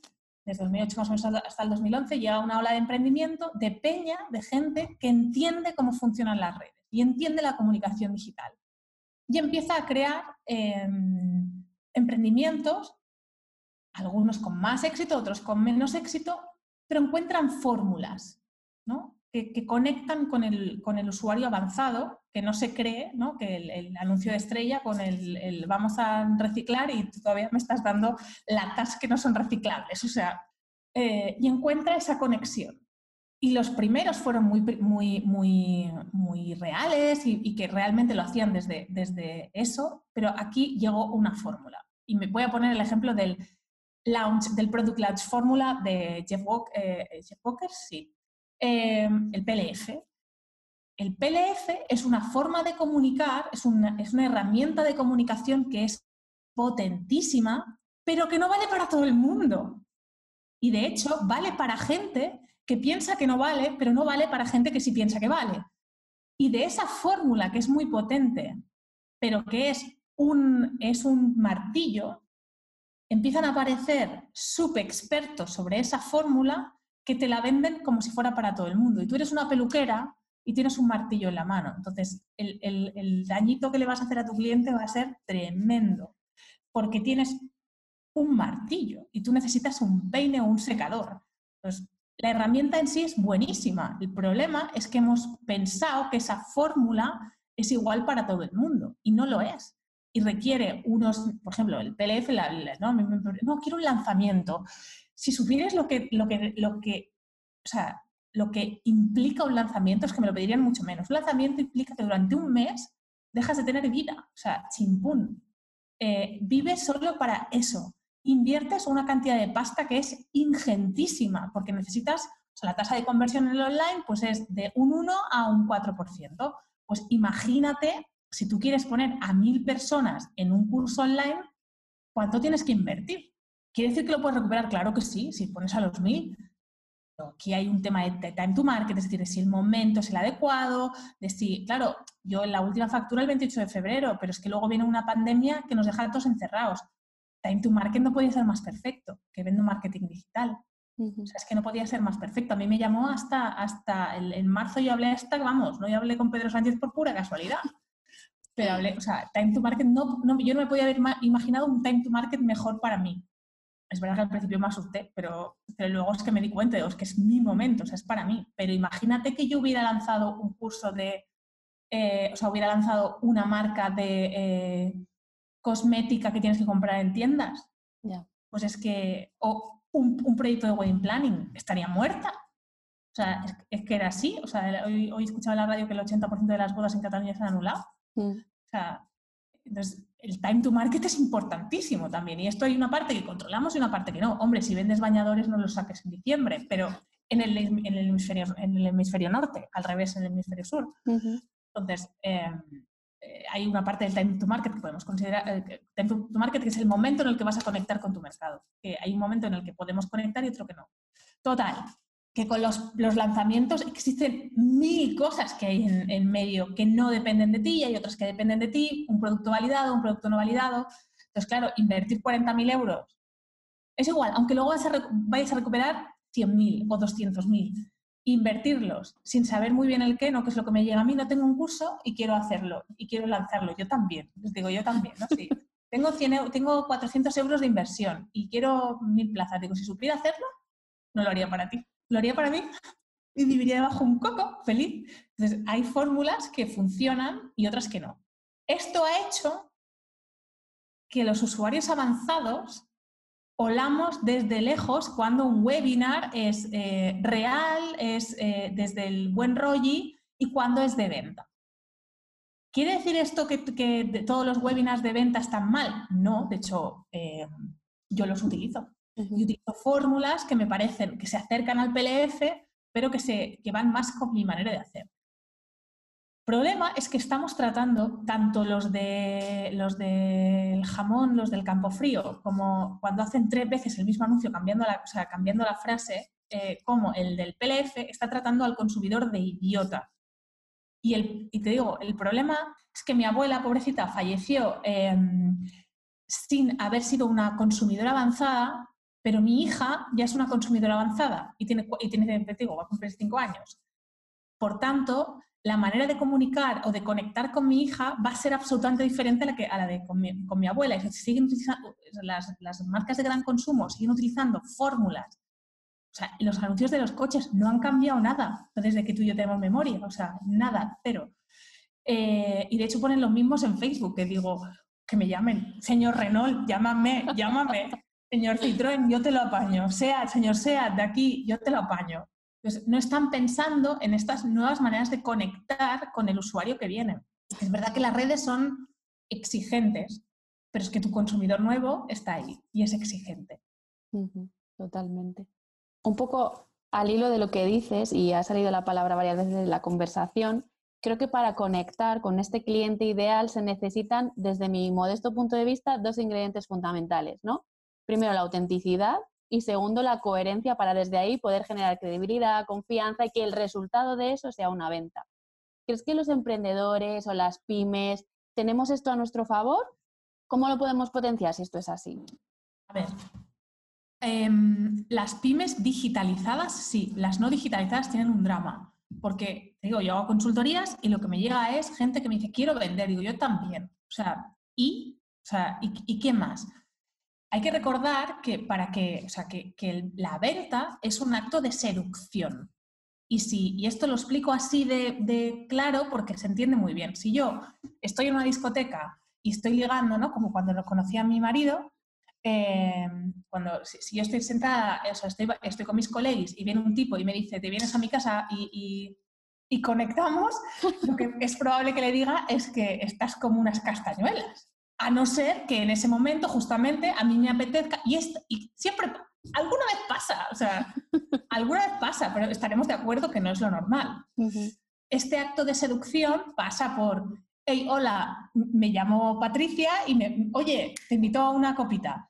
Speaker 2: desde 2008 más o menos hasta el 2011, llega una ola de emprendimiento de peña, de gente que entiende cómo funcionan las redes y entiende la comunicación digital. Y empieza a crear em, emprendimientos, algunos con más éxito, otros con menos éxito, pero encuentran fórmulas, ¿no? que, conectan con el, con el, usuario avanzado, que no se cree ¿no? que el, anuncio de estrella con el, vamos a reciclar y todavía me estás dando latas que no son reciclables. O sea, eh, y encuentra esa conexión. Y los primeros fueron muy, muy, muy, muy reales y, que realmente lo hacían desde, desde eso, pero aquí llegó una fórmula. Y me voy a poner el ejemplo del launch, del Product Launch Fórmula de Jeff, eh, Walker, sí. Em, el PLF. El PLF es una forma de comunicar, es una, es una herramienta de comunicación que es potentísima, pero que no vale para todo el mundo. Y de hecho, vale para gente que piensa que no vale, pero no vale para gente que sí piensa que vale. Y de esa fórmula que es muy potente, pero que es un, es un martillo, empiezan a aparecer subexpertos sobre esa fórmula que te la venden como si fuera para todo el mundo. Y tú eres una peluquera y tienes un martillo en la mano. Entonces, el, el dañito que le vas a hacer a tu cliente va a ser tremendo, porque tienes un martillo y tú necesitas un peine o un secador. Entonces, la herramienta en sí es buenísima. El problema es que hemos pensado que esa fórmula es igual para todo el mundo y no lo es. Y requiere unos, por ejemplo, el PLF, no, no, quiero un lanzamiento. Si supieras lo que, lo que, lo que, o sea, lo que implica un lanzamiento es que me lo pedirían mucho menos. Un lanzamiento implica que durante un mes dejas de tener vida, o sea, chimpún. Eh, vives solo para eso inviertes una cantidad de pasta que es ingentísima, porque necesitas, o sea, la tasa de conversión en el online pues es de un 1 a un 4%. Pues imagínate, si tú quieres poner a mil personas en un curso online, ¿cuánto tienes que invertir? ¿Quiere decir que lo puedes recuperar? Claro que sí, si pones a los mil. Aquí hay un tema de time to market, es decir, de si el momento es el adecuado, de si, claro, yo en la última factura el 28 de febrero, pero es que luego viene una pandemia que nos deja a todos encerrados time to market no podía ser más perfecto que vendo marketing digital. O sea, es que no podía ser más perfecto. A mí me llamó hasta, hasta el, en marzo yo hablé hasta, vamos, no yo hablé con Pedro Sánchez por pura casualidad. Pero hablé, o sea, time to market, no, no, yo no me podía haber imaginado un time to market mejor para mí. Es verdad que al principio me asusté, pero, pero luego es que me di cuenta, de, es que es mi momento, o sea, es para mí. Pero imagínate que yo hubiera lanzado un curso de, eh, o sea, hubiera lanzado una marca de, eh, cosmética que tienes que comprar en tiendas. Pues es que, o un, proyecto de wedding planning, estaría muerta. O sea, es, que era así. O sea, hoy, hoy escuchaba en la radio que el 80% de las bodas en Cataluña se han anulado. Mm. O sea, entonces el time to market es importantísimo también. Y esto hay una parte que controlamos y una parte que no. Hombre, si vendes bañadores no los saques en diciembre, pero en el, en el, hemisferio, en el hemisferio norte, al revés en el hemisferio sur. Entonces, em, eh, hay una parte del time to market que podemos considerar, eh, time to market que es el momento en el que vas a conectar con tu mercado. Que hay un momento en el que podemos conectar y otro que no. Total, que con los, los lanzamientos existen mil cosas que hay en, en, medio que no dependen de ti y hay otras que dependen de ti, un producto validado, un producto no validado. Entonces, claro, invertir 40.000 euros es igual, aunque luego vayas a recuperar 100.000 o 200.000 invertirlos sin saber muy bien el qué, no, que es lo que me llega a mí, no tengo un curso y quiero hacerlo y quiero lanzarlo. Yo también, les digo, yo también, ¿no? Sí. [LAUGHS] tengo, 100, tengo 400 euros de inversión y quiero mil plazas. Digo, si supiera hacerlo, no lo haría para ti. Lo haría para mí y viviría debajo un coco, feliz. Entonces, hay fórmulas que funcionan y otras que no. Esto ha hecho que los usuarios avanzados olamos desde lejos cuando un webinar es eh, real, es eh, desde el buen rollo y cuando es de venta. ¿Quiere decir esto que, todos los webinars de venta están mal? No, de hecho, eh, yo los utilizo. Utilizo fórmulas que me parecen que se acercan al PLF, pero que, se, que van más con mi manera de hacer problema es que estamos tratando tanto los, de, los del jamón, los del campo frío, como cuando hacen tres veces el mismo anuncio cambiando la, cambiando la frase, eh, como el del PLF está tratando al consumidor de idiota. Y, el, y te digo, el problema es que mi abuela, pobrecita, falleció em, sin haber sido una consumidora avanzada, pero mi hija ya es una consumidora avanzada y tiene, y tiene digo, va a cumplir cinco años. Por tanto, la manera de comunicar o de conectar con mi hija va a ser absolutamente diferente a la, que, a la de con mi, abuela. Y siguen utilizando, las, las, marcas de gran consumo siguen utilizando fórmulas. O sea, los anuncios de los coches no han cambiado nada desde que tú y yo tenemos memoria. O sea, nada, cero. Eh, y de hecho ponen los mismos en Facebook, que digo, que me llamen, señor Renault, llámame, llámame, señor Citroën, yo te lo apaño, sea, señor Sea, de aquí, yo te lo apaño. Entonces, no están pensando en estas nuevas maneras de conectar con el usuario que viene. Es verdad que las redes son exigentes, pero es que tu consumidor nuevo está ahí y es exigente.
Speaker 1: Totalmente. Un poco al hilo de lo que dices, y ha salido la palabra varias veces en la conversación, creo que para conectar con este cliente ideal se necesitan, desde mi modesto punto de vista, dos ingredientes fundamentales, ¿no? Primero, la autenticidad y segundo, la coherencia para desde ahí poder generar credibilidad, confianza y que el resultado de eso sea una venta. ¿Crees que los emprendedores o las pymes tenemos esto a nuestro favor? ¿Cómo lo podemos potenciar si esto es así?
Speaker 2: A ver, em, las pymes digitalizadas, sí, las no digitalizadas tienen un drama porque, digo, yo hago consultorías y lo que me llega es gente que me dice, quiero vender, digo, yo también. O sea, ¿y? O sea, ¿y, qué más? Hay que recordar que para que, o sea, que, la venta es un acto de seducción. Y, si, y esto lo explico así de, claro porque se entiende muy bien. Si yo estoy en una discoteca y estoy ligando, ¿no? Como cuando lo conocí a mi marido, eh, cuando, si, yo estoy sentada, o sea, estoy, estoy, con mis colegas y viene un tipo y me dice, te vienes a mi casa y, y, conectamos, lo que es probable que le diga es que estás como unas castañuelas. A no ser que en ese momento justamente a mí me apetezca, y, y siempre, alguna vez pasa, o sea, [LAUGHS] alguna vez pasa, pero estaremos de acuerdo que no es lo normal. Este acto de seducción pasa por, hey, hola, me llamo Patricia y me, oye, te invito a una copita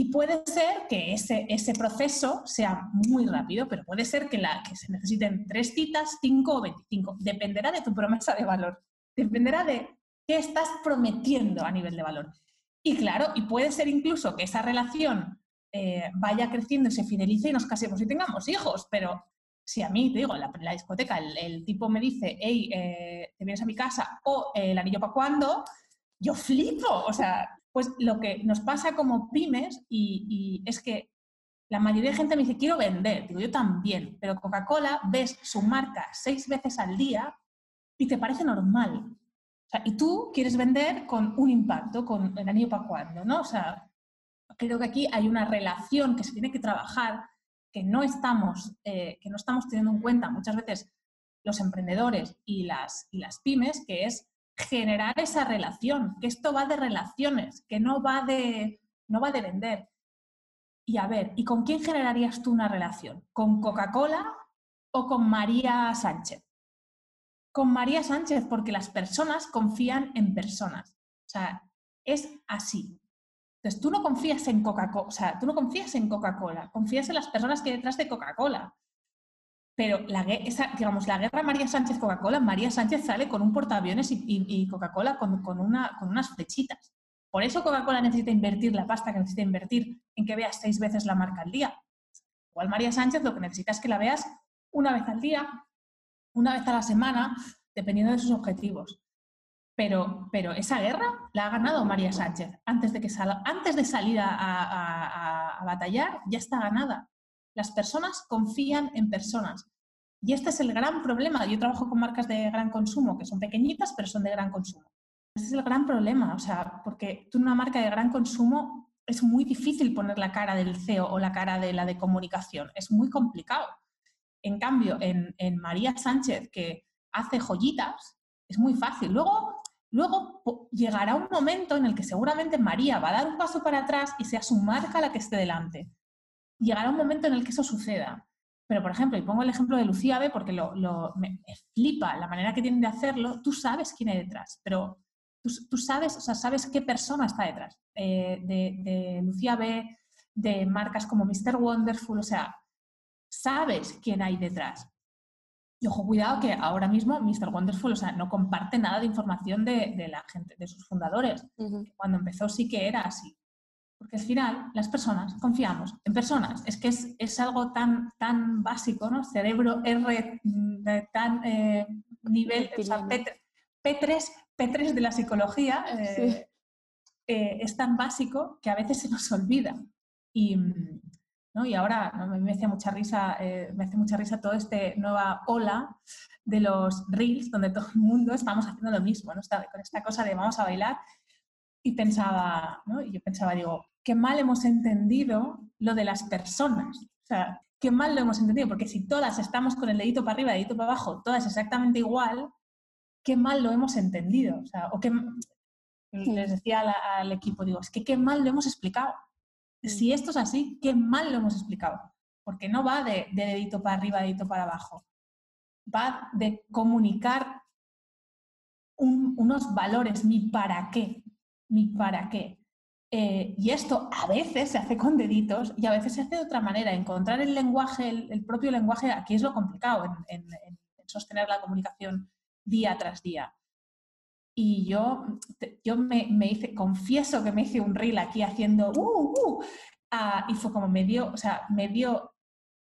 Speaker 2: y puede ser que ese, ese proceso sea muy rápido, pero puede ser que, la, que se necesiten tres citas, cinco o veinticinco. Dependerá de tu promesa de valor. Dependerá de qué estás prometiendo a nivel de valor. Y claro, y puede ser incluso que esa relación eh, vaya creciendo y se fidelice y nos casemos y tengamos hijos, pero si a mí, te digo, en la, discoteca el, tipo me dice, hey, eh, te vienes a mi casa o el anillo para cuándo, yo flipo, o sea, pues lo que nos pasa como pymes y, es que la mayoría de gente me dice, quiero vender. Digo, yo también, pero Coca-Cola ves su marca seis veces al día y te parece normal. Y tú quieres vender con un impacto, con el anillo para cuando, ¿no? O sea, creo que aquí hay una relación que se tiene que trabajar que no estamos, eh, que no estamos teniendo en cuenta muchas veces los emprendedores y las, y las pymes, que es generar esa relación, que esto va de relaciones, que no va de, no va de vender. Y a ver, ¿y con quién generarías tú una relación? ¿Con Coca-Cola o con María Sánchez? Con María Sánchez, porque las personas confían en personas. O sea, es así. Entonces, tú no confías en Coca-Cola, tú no confías en Coca-Cola, confías en las personas que hay detrás de Coca-Cola. Pero la, esa, digamos, la guerra María Sánchez-Coca-Cola, María Sánchez sale con un portaaviones y, Coca-Cola con unas flechitas. Por eso Coca-Cola necesita invertir la pasta que necesita invertir en que veas seis veces la marca al día. Igual María Sánchez lo que necesita es que la veas una vez al día, una vez a la semana, dependiendo de sus objetivos. Pero, pero esa guerra la ha ganado María Sánchez. Antes de, que salga, antes de salir a, a batallar, ya está ganada. Las personas confían en personas. Y este es el gran problema. Yo trabajo con marcas de gran consumo, que son pequeñitas, pero son de gran consumo. Este es el gran problema, o sea, porque tú en una marca de gran consumo es muy difícil poner la cara del CEO o la cara de la de comunicación. Es muy complicado. En cambio, en, María Sánchez, que hace joyitas, es muy fácil. Luego, luego llegará un momento en el que seguramente María va a dar un paso para atrás y sea su marca la que esté delante llegará un momento en el que eso suceda. Pero, por ejemplo, y pongo el ejemplo de Lucía B, porque lo, me, flipa la manera que tienen de hacerlo, tú sabes quién hay detrás, pero tú, sabes, o sea, sabes qué persona está detrás. Eh, de, Lucía B, de marcas como Mr. Wonderful, o sea, sabes quién hay detrás. Y ojo, cuidado que ahora mismo Mr. Wonderful, o sea, no comparte nada de información de, la gente, de sus fundadores. Cuando empezó sí que era así. Porque al final las personas confiamos en personas. Es que es, algo tan, tan básico, ¿no? Cerebro R mm, de tan eh, nivel, o sea, P3, P3, de la psicología eh, eh, es tan básico que a veces se nos olvida. Y, ¿no? y ahora me hace mucha risa, me hace mucha risa todo este nueva ola de los reels donde todo el mundo estamos haciendo lo mismo, ¿no? con esta cosa de vamos a bailar y pensaba, ¿no? Y yo pensaba, digo, qué mal hemos entendido lo de las personas. O sea, qué mal lo hemos entendido, porque si todas estamos con el dedito para arriba, dedito para abajo, todas exactamente igual, qué mal lo hemos entendido. O, sea, o qué, les decía al, equipo, digo, es que qué mal lo hemos explicado. Si esto es así, qué mal lo hemos explicado. Porque no va de, dedito para arriba, dedito para abajo. Va de comunicar unos valores, mi para qué, mi para qué. Eh, y esto a veces se hace con deditos y a veces se hace de otra manera. Encontrar el lenguaje, el, propio lenguaje, aquí es lo complicado en, sostener la comunicación día tras día. Y yo, yo me, hice, confieso que me hice un reel aquí haciendo uh, uh, ah, y fue como me dio, o sea, me dio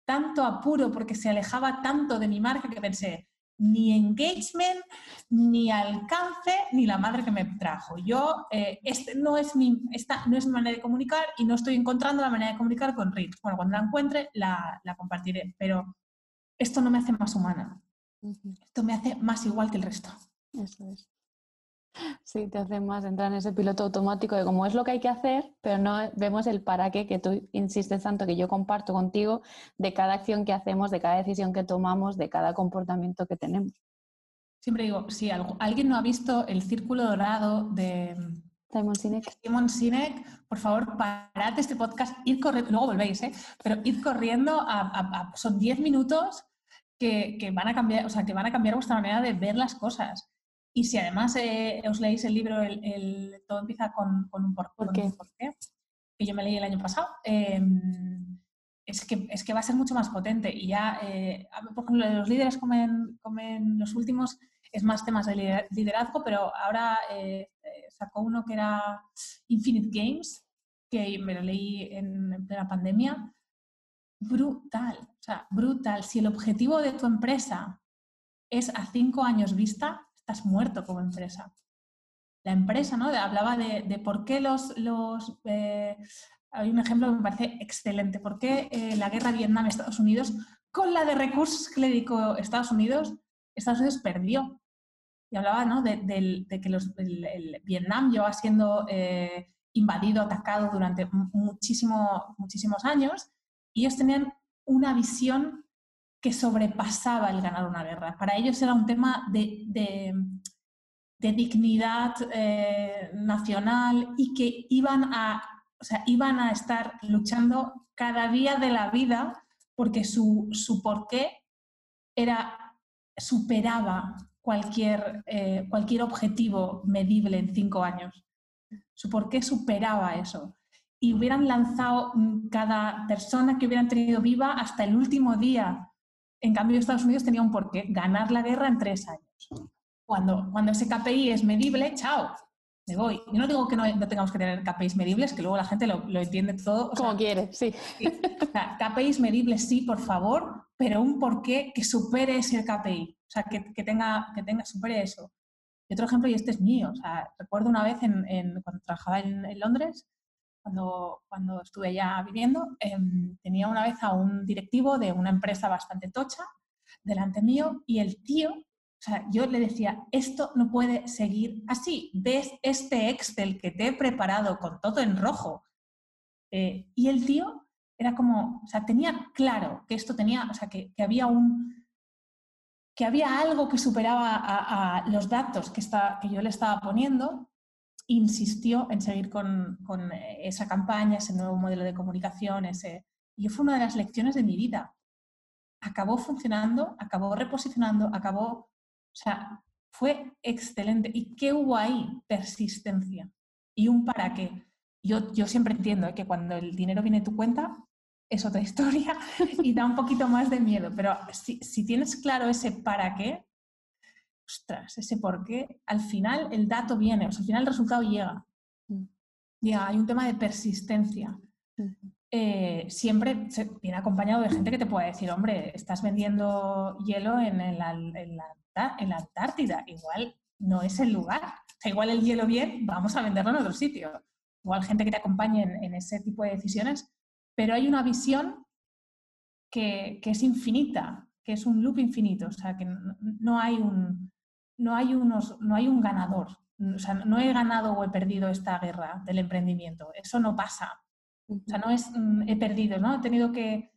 Speaker 2: tanto apuro porque se alejaba tanto de mi marca que pensé, ni engagement, ni alcance, ni la madre que me trajo. Yo, eh, este no es mi, esta no es mi manera de comunicar y no estoy encontrando la manera de comunicar con Reels. Bueno, cuando la encuentre, la, la, compartiré, pero esto no me hace más humana. Esto me hace más igual que el resto.
Speaker 1: Eso es. Sí, te hace más entrar en ese piloto automático de cómo es lo que hay que hacer, pero no vemos el para qué que tú insistes tanto que yo comparto contigo de cada acción que hacemos, de cada decisión que tomamos, de cada comportamiento que tenemos.
Speaker 2: Siempre digo, si alguien no ha visto el círculo dorado de
Speaker 1: Simon Sinek,
Speaker 2: Simon Sinek por favor, parad este podcast, id corriendo, luego volvéis, ¿eh? pero id corriendo, a, son 10 minutos que, que, van a cambiar, o sea, que van a cambiar vuestra manera de ver las cosas. Y si además eh, os leéis el libro, el, todo empieza con, un, por, qué? que yo me leí el año pasado, em, es, que, es que va a ser mucho más potente. Y ya, eh, por ejemplo, los líderes comen, comen los últimos, es más temas de liderazgo, pero ahora eh, sacó uno que era Infinite Games, que me lo leí en, en plena pandemia. Brutal, o sea, brutal. Si el objetivo de tu empresa es a cinco años vista, estás muerto como empresa. La empresa, ¿no? Hablaba de, por qué los... los eh, hay un ejemplo que me parece excelente. ¿Por qué eh, la guerra Vietnam-Estados Unidos, con la de recursos que le dedicó Estados Unidos, Estados Unidos perdió? Y hablaba ¿no? de, que los, el, Vietnam lleva siendo eh, invadido, atacado durante muchísimo, muchísimos años y ellos tenían una visión que sobrepasaba el ganar una guerra. Para ellos era un tema de, dignidad eh, nacional y que iban a, iban a estar luchando cada día de la vida porque su, su porqué era, superaba cualquier, eh, cualquier objetivo medible en cinco años. Su porqué superaba eso. Y hubieran lanzado cada persona que hubieran tenido viva hasta el último día en cambio, Estados Unidos tenía un porqué, ganar la guerra en tres años. Cuando, cuando ese KPI es medible, chao, me voy. Yo no digo que no, tengamos que tener KPIs medibles, que luego la gente lo, entiende todo.
Speaker 1: Como quiere, sí.
Speaker 2: KPIs medibles sí, por favor, pero un porqué que supere ese KPI. O sea, que, que tenga, que tenga, supere eso. Y otro ejemplo, y este es mío. O sea, recuerdo una vez en, cuando trabajaba en Londres, cuando, cuando estuve ya viviendo, em, tenía una vez a un directivo de una empresa bastante tocha delante mío y el tío, o sea, yo le decía, esto no puede seguir así, ves este Excel que te he preparado con todo en rojo. Eh, y el tío era como, o sea, tenía claro que esto tenía, o sea, que, que había un, que había algo que superaba a, a los datos que, está, que yo le estaba poniendo insistió en seguir con, esa campaña, ese nuevo modelo de comunicación. Ese... Y fue una de las lecciones de mi vida. Acabó funcionando, acabó reposicionando, acabó... O sea, fue excelente. ¿Y qué hubo ahí? Persistencia. Y un para qué. Yo, yo siempre entiendo ¿eh? que cuando el dinero viene a tu cuenta es otra [LAUGHS] historia y da un poquito más de miedo, pero si, si tienes claro ese para qué, ostras, ese por qué, al final el dato viene, o sea, al final el resultado llega. Mm. Ya, hay un tema de persistencia. Eh, siempre viene acompañado de gente que te puede decir, hombre, estás vendiendo hielo en, la, en, la, Antártida, igual no es el lugar. O sea, igual el hielo bien, vamos a venderlo en otro sitio. Igual gente que te acompañe en, ese tipo de decisiones, pero hay una visión que, que, es infinita, que es un loop infinito, o sea, que no hay un, no hay, unos, no hay un ganador. O sea, no he ganado o he perdido esta guerra del emprendimiento. Eso no pasa. O sea, no es mm, he perdido, ¿no? He tenido que,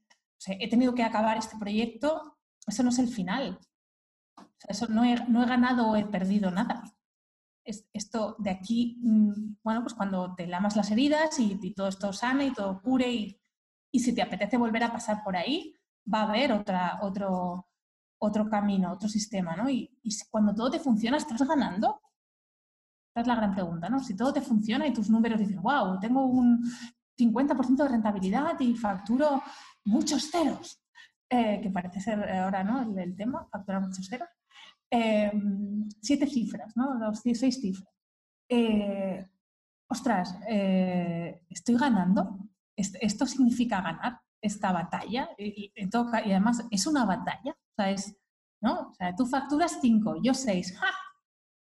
Speaker 2: he tenido que acabar este proyecto, eso no es el final. eso no he, no he ganado o he perdido nada. Es, esto de aquí, mm, bueno, pues cuando te lamas las heridas y, todo esto sana y todo cure y, y, si te apetece volver a pasar por ahí, va a haber otra, otro, otro camino, otro sistema, ¿no? Y, y cuando todo te funciona, ¿estás ganando? Esta es la gran pregunta, ¿no? Si todo te funciona y tus números dicen, wow, tengo un 50% de rentabilidad y facturo muchos ceros, eh, que parece ser ahora ¿no? el, tema, facturar muchos ceros. Em, siete cifras, ¿no? Los seis cifras. Eh, ostras, eh, estoy ganando. Esto significa ganar esta batalla. Y, y, además es una batalla. Sea, es, ¿no? O sea, tú facturas cinco, yo seis. ¡Ja!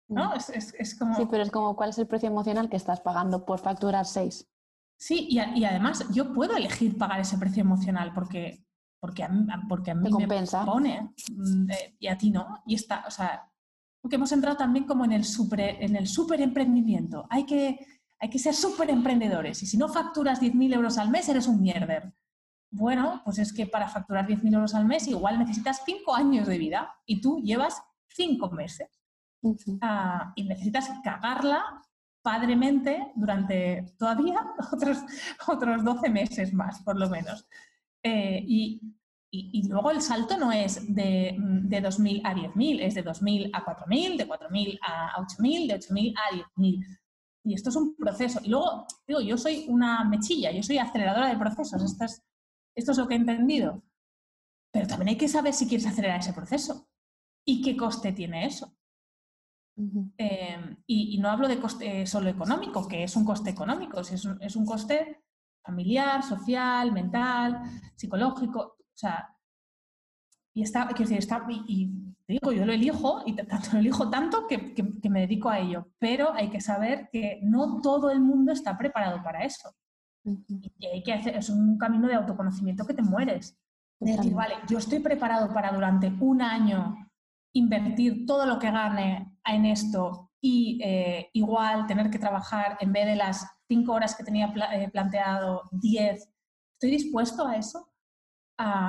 Speaker 2: ¿No?
Speaker 1: Mm. Es, es, es, como... Sí, pero es como cuál es el precio emocional que estás pagando por facturar seis.
Speaker 2: Sí, y, además yo puedo elegir pagar ese precio emocional porque, porque, a, mí, porque a mí
Speaker 1: me
Speaker 2: pone mm, eh, y a ti no. Y está, o sea, porque hemos entrado también como en el super, en el super emprendimiento. Hay que, hay que ser súper emprendedores y si no facturas 10.000 euros al mes eres un mierder. Bueno, pues es que para facturar 10.000 euros al mes igual necesitas 5 años de vida y tú llevas 5 meses. Ah, y necesitas cagarla padremente durante todavía [LAUGHS] otros, otros 12 meses más, por lo menos. Eh, y, y, luego el salto no es de, de 2.000 a 10.000, es de 2.000 a 4.000, de 4.000 a 8.000, de 8.000 a 10.000. Y esto es un proceso. Y luego, digo, yo soy una mechilla, yo soy aceleradora de procesos. Esto es, esto es lo que he entendido. Pero también hay que saber si quieres acelerar ese proceso y qué coste tiene eso. Em, y, no hablo de coste solo económico, que es un coste económico, es un, es un coste familiar, social, mental, psicológico, o sea, y está, quiero decir, está, y, te digo, yo lo elijo, y tanto lo elijo tanto que, que, me dedico a ello, pero hay que saber que no todo el mundo está preparado para eso. Y hay que hacer, es un camino de autoconocimiento que te mueres. De decir, vale, yo estoy preparado para durante un año invertir todo lo que gane en esto y eh, igual tener que trabajar en vez de las cinco horas que tenía eh, planteado, diez, ¿estoy dispuesto a eso?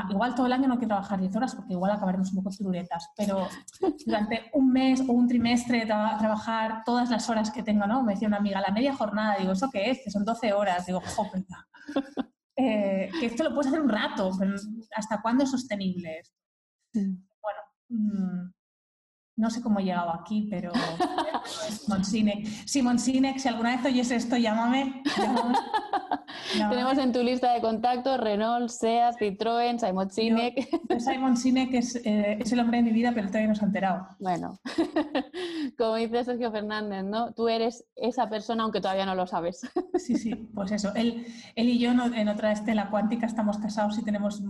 Speaker 2: Igual todo el año no quiero trabajar diez horas porque igual acabaremos un poco chururetas, pero [LAUGHS] durante un mes o un trimestre trabajar todas las horas que tengo, ¿no? Me decía una amiga, la media jornada, digo, ¿eso qué es? Que son 12 horas, digo, joder, [LAUGHS] eh, que esto lo puedes hacer un rato, pero ¿hasta cuándo es sostenible? Bueno, mm, no sé cómo he llegado aquí, pero [LAUGHS] Monsinek. Si Monsinek, si alguna vez oyes esto, [LAUGHS] llámame.
Speaker 1: Tenemos en tu lista de contactos Renault, Seat, Citroën, Simon Sinek.
Speaker 2: Simon Sinek es, eh, es, el hombre de mi vida, pero todavía no se ha enterado.
Speaker 1: Bueno, [LAUGHS] como dice Sergio Fernández, ¿no? Tú eres esa persona aunque todavía no lo sabes.
Speaker 2: Sí, sí, pues eso. Él, él y yo en otra estela cuántica estamos casados y tenemos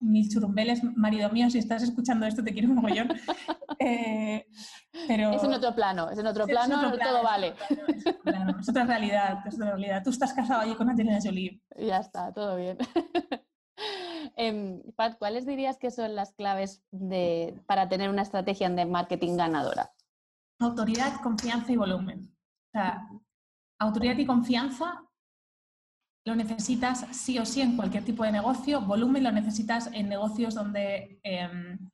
Speaker 2: mil churumbeles, marido mío, si estás escuchando esto te quiero un mogollón. [LAUGHS] Eh, pero...
Speaker 1: Es en otro plano, es en otro, plano, todo vale.
Speaker 2: es, otra realidad, es otra realidad. Tú estás casado allí con Angelina Jolie.
Speaker 1: Ya está, todo bien. [LAUGHS] eh, Pat, ¿cuáles dirías que son las claves de, para tener una estrategia de marketing ganadora?
Speaker 2: Autoridad, confianza y volumen. O sea, autoridad y confianza lo necesitas sí o sí en cualquier tipo de negocio. Volumen lo necesitas en negocios donde em,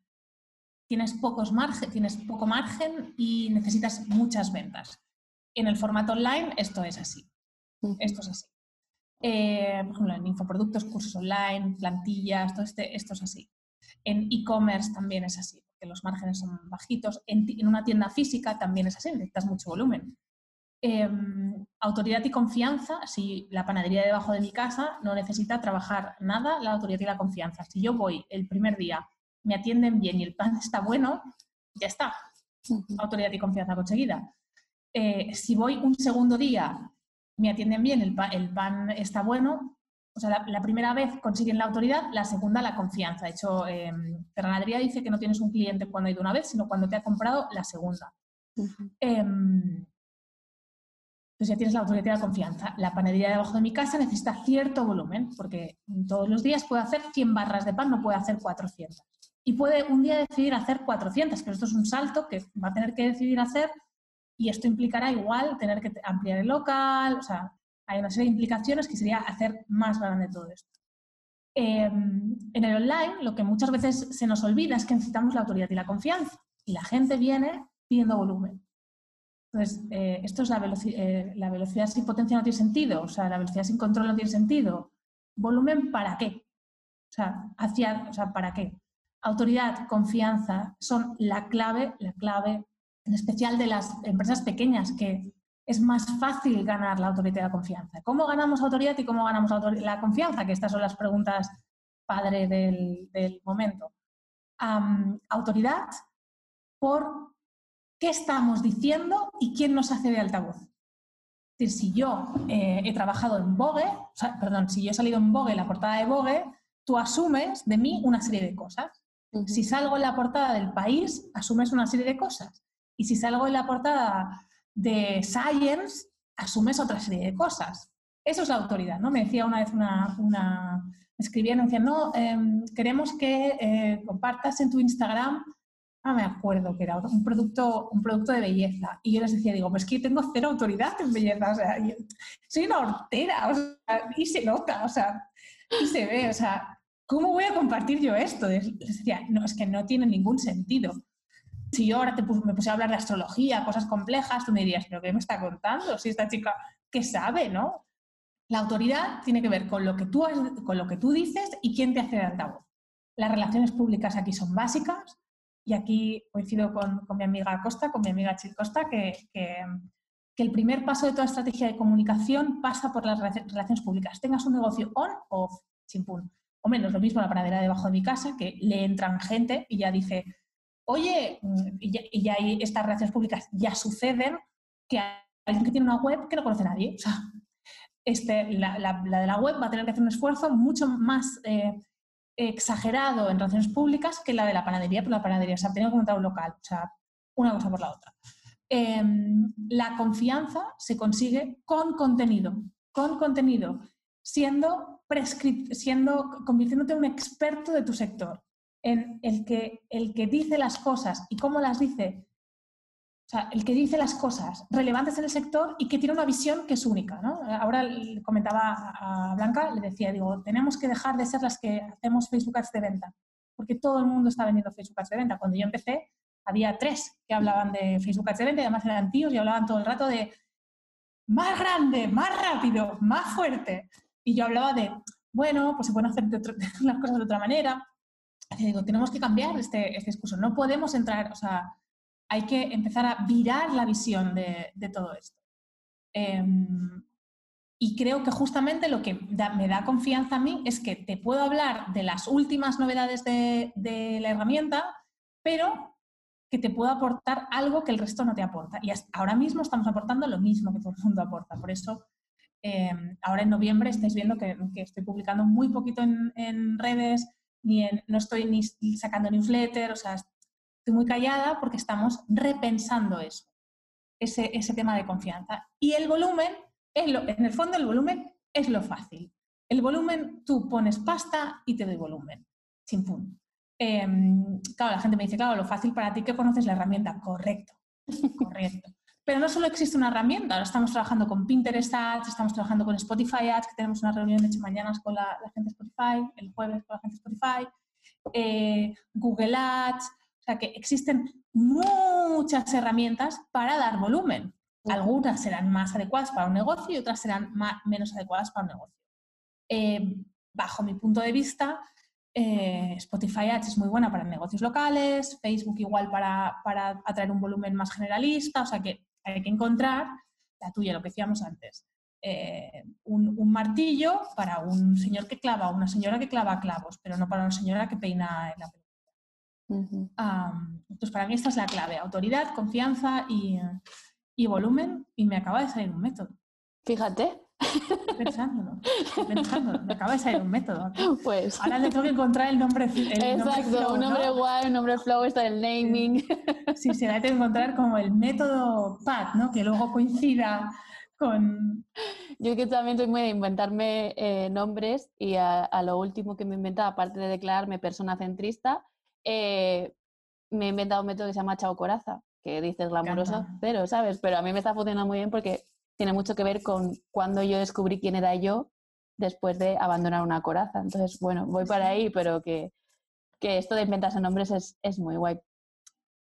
Speaker 2: tienes, pocos margen, tienes poco margen y necesitas muchas ventas. En el formato online esto es así. Esto es así. Eh, por ejemplo, en infoproductos, cursos online, plantillas, todo este, esto es así. En e-commerce también es así, porque los márgenes son bajitos. En, en, una tienda física también es así, necesitas mucho volumen. Em, autoridad y confianza, si la panadería debajo de mi casa no necesita trabajar nada, la autoridad y la confianza. Si yo voy el primer día, me atienden bien y el pan [LAUGHS] está bueno, ya está. Autoridad y confianza conseguida. Eh, si voy un segundo día, me atienden bien, el, pan está bueno, o sea, la, primera vez consiguen la autoridad, la segunda la confianza. De hecho, eh, dice que no tienes un cliente cuando ha ido una vez, sino cuando te ha comprado la segunda. Entonces ya tienes la autoridad y la confianza. La panadería debajo de mi casa necesita cierto volumen, porque todos los días puede hacer 100 barras de pan, no puede hacer 400. Y puede un día decidir hacer 400, pero esto es un salto que va a tener que decidir hacer y esto implicará igual tener que ampliar el local, o sea, hay una serie de implicaciones que sería hacer más grande todo esto. Em, en el online lo que muchas veces se nos olvida es que necesitamos la autoridad y la confianza. Y la gente viene pidiendo volumen. Entonces, eh, esto es la, eh, la velocidad sin potencia no tiene sentido, o sea, la velocidad sin control no tiene sentido. ¿Volumen para qué? O sea, hacia, o sea, ¿para qué? Autoridad, confianza son la clave, la clave en especial de las empresas pequeñas, que es más fácil ganar la autoridad y la confianza. ¿Cómo ganamos autoridad y cómo ganamos la confianza? Que estas son las preguntas padre del, momento. autoridad por qué estamos diciendo y quién nos hace de altavoz. Es decir, si yo eh, he trabajado en Vogue, perdón, si yo he salido en Vogue, en la portada de Vogue, tú asumes de mí una serie de cosas. Si salgo en la portada del país, asumes una serie de cosas. Y si salgo en la portada de Science, asumes otra serie de cosas. Eso es la autoridad, ¿no? Me decía una vez una, una me escribían, decían, no, em, queremos que eh, compartas en tu Instagram, no me acuerdo que era, un producto, un producto de belleza. Y yo les decía, digo, pues que tengo cero autoridad en belleza, o sea, soy una hortera, y se nota, o sea, y se ve, o sea, ¿cómo voy a compartir yo esto? Les decía, no, es que no tiene ningún sentido si yo ahora te me puse a hablar de astrología, cosas complejas, tú me dirías, ¿pero qué me está contando? Si esta chica, ¿qué sabe, no? La autoridad tiene que ver con lo que tú, con lo que tú dices y quién te hace de altavoz. Las relaciones públicas aquí son básicas y aquí coincido con, con mi amiga Costa, con mi amiga Chil Costa, que, que, el primer paso de toda estrategia de comunicación pasa por las relaciones públicas. Tengas un negocio on o off, chimpún. O menos lo mismo la panadera debajo de mi casa, que le entran gente y ya dice, oye, y ya, hay estas relaciones públicas ya suceden, que alguien que tiene una web que no conoce nadie. O sea, este, la, de la web va a tener que hacer un esfuerzo mucho más eh, exagerado en relaciones públicas que la de la panadería, pero la panadería, o sea, tiene que montar un local, o sea, una cosa por la otra. Em, la confianza se consigue con contenido, con contenido, siendo, siendo convirtiéndote en un experto de tu sector en el que, el que dice las cosas y cómo las dice, o sea, el que dice las cosas relevantes en el sector y que tiene una visión que es única. ¿no? Ahora comentaba a Blanca, le decía, digo, tenemos que dejar de ser las que hacemos Facebook Ads de venta, porque todo el mundo está vendiendo Facebook Ads de venta. Cuando yo empecé, había tres que hablaban de Facebook Ads de venta y además eran tíos y hablaban todo el rato de más grande, más rápido, más fuerte. Y yo hablaba de, bueno, pues se pueden hacer [LAUGHS] las cosas de otra manera, digo, tenemos que cambiar este, este, discurso. No podemos entrar, o sea, hay que empezar a virar la visión de, todo esto. Em, y creo que justamente lo que me da confianza a mí es que te puedo hablar de las últimas novedades de, la herramienta, pero que te puedo aportar algo que el resto no te aporta. Y ahora mismo estamos aportando lo mismo que todo el mundo aporta. Por eso, em, ahora en noviembre estáis viendo que, estoy publicando muy poquito en, en redes, no estoy ni sacando newsletter, o sea, estoy muy callada porque estamos repensando eso, ese, ese tema de confianza. Y el volumen, es lo, en el fondo el volumen es lo fácil. El volumen, tú pones pasta y te doy volumen, sin pum. Em, claro, la gente me dice, claro, lo fácil para ti que conoces la herramienta. Correcto, [LAUGHS] correcto. Pero no solo existe una herramienta, ahora estamos trabajando con Pinterest Ads, estamos trabajando con Spotify Ads, que tenemos una reunión de hecho mañana con la, gente de Spotify, el jueves con la gente de Spotify, eh, Google Ads, sea que existen muchas herramientas para dar volumen. Algunas serán más adecuadas para un negocio y otras serán menos adecuadas para un negocio. Eh, bajo mi punto de vista, eh, Spotify Ads es muy buena para negocios locales, Facebook igual para, para atraer un volumen más generalista, o sea que hay que encontrar la tuya, lo que decíamos antes. Eh, un, martillo para un señor que clava, una señora que clava clavos, pero no para una señora que peina la pelota. entonces, para mí esta es la clave, autoridad, confianza y, y volumen, y me acaba de salir un método.
Speaker 1: Fíjate.
Speaker 2: pensándolo, pensándolo. Me acaba de salir un método.
Speaker 1: Pues.
Speaker 2: Ahora le tengo que encontrar el nombre. El
Speaker 1: Exacto, un nombre guay, un nombre flow, está el naming.
Speaker 2: Sí, se va a encontrar como el método PAT, ¿no? Que luego coincida con.
Speaker 1: Yo que también soy muy de inventarme eh, nombres y a, lo último que me he inventado, aparte de declararme persona centrista, eh, me he inventado un método que se llama Chao Coraza, que dices glamuroso, pero, ¿sabes? Pero a mí me está funcionando muy bien porque tiene mucho que ver con cuando yo descubrí quién era yo después de abandonar una coraza. Entonces, bueno, voy para ahí, pero que, que esto de inventarse nombres es, es muy guay.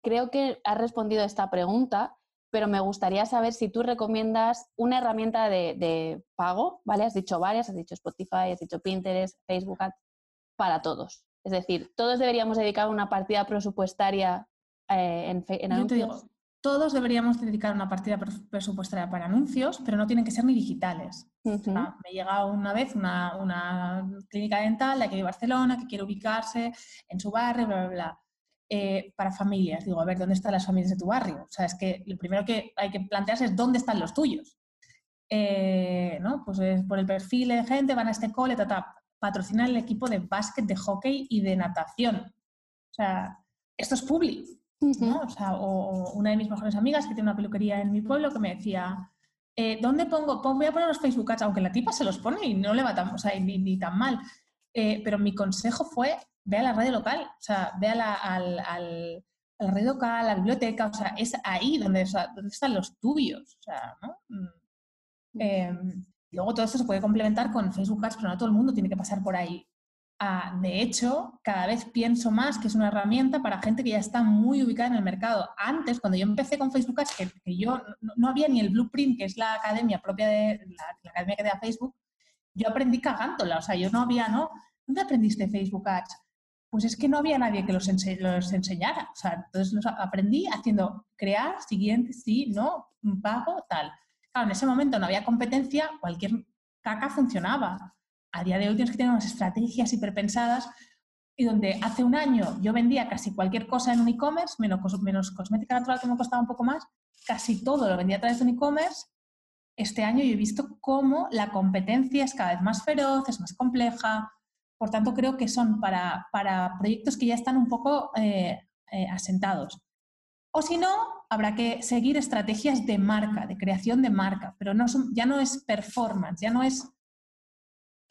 Speaker 1: Creo que has respondido a esta pregunta, pero me gustaría saber si tú recomiendas una herramienta de, pago, ¿vale? Has dicho varias, has dicho Spotify, has dicho Pinterest, Facebook para todos. Es decir, todos deberíamos dedicar una partida presupuestaria eh, en, en anuncios
Speaker 2: todos deberíamos dedicar una partida presupuestaria para anuncios, pero no tienen que ser ni digitales. me llega una vez una, clínica dental de aquí de Barcelona que quiere ubicarse en su barrio, bla, bla, bla. Eh, para familias, digo, a ver, ¿dónde están las familias de tu barrio? O sea, es que lo primero que hay que plantearse es dónde están los tuyos. Eh, ¿no? Pues por el perfil de gente, van a este cole, ta, patrocinar el equipo de básquet, de hockey y de natación. O sea, esto es público o, sea, o, una de mis mejores amigas que tiene una peluquería en mi pueblo que me decía, eh, ¿dónde pongo? voy a poner los Facebook Ads, aunque la tipa se los pone y no le va tan, o sea, ni, tan mal. Eh, pero mi consejo fue, ve a la radio local, o sea, ve a la, al, al, a la radio local, a la biblioteca, o sea, es ahí donde, donde están los tuyos, o sea, ¿no? Mm. Luego todo esto se puede complementar con Facebook Ads, pero no todo el mundo tiene que pasar por ahí. Ah, de hecho, cada vez pienso más que es una herramienta para gente que ya está muy ubicada en el mercado. Antes, cuando yo empecé con Facebook Ads, que, yo no, había ni el Blueprint, que es la academia propia de la, academia que da Facebook, yo aprendí cagándola. O sea, yo no había, ¿no? ¿Dónde aprendiste Facebook Ads? Pues es que no había nadie que los, enseñara. O sea, entonces los aprendí haciendo crear, siguiente, sí, no, pago, tal. Claro, en ese momento no había competencia, cualquier caca funcionaba a día de hoy tienes que tener unas estrategias hiperpensadas y donde hace un año yo vendía casi cualquier cosa en un e-commerce, menos, menos cosmética natural que me costaba un poco más, casi todo lo vendía a través de un e-commerce. Este año yo he visto cómo la competencia es cada vez más feroz, es más compleja. Por tanto, creo que son para, para proyectos que ya están un poco eh, eh, asentados. O si no, habrá que seguir estrategias de marca, de creación de marca, pero no ya no es performance, ya no es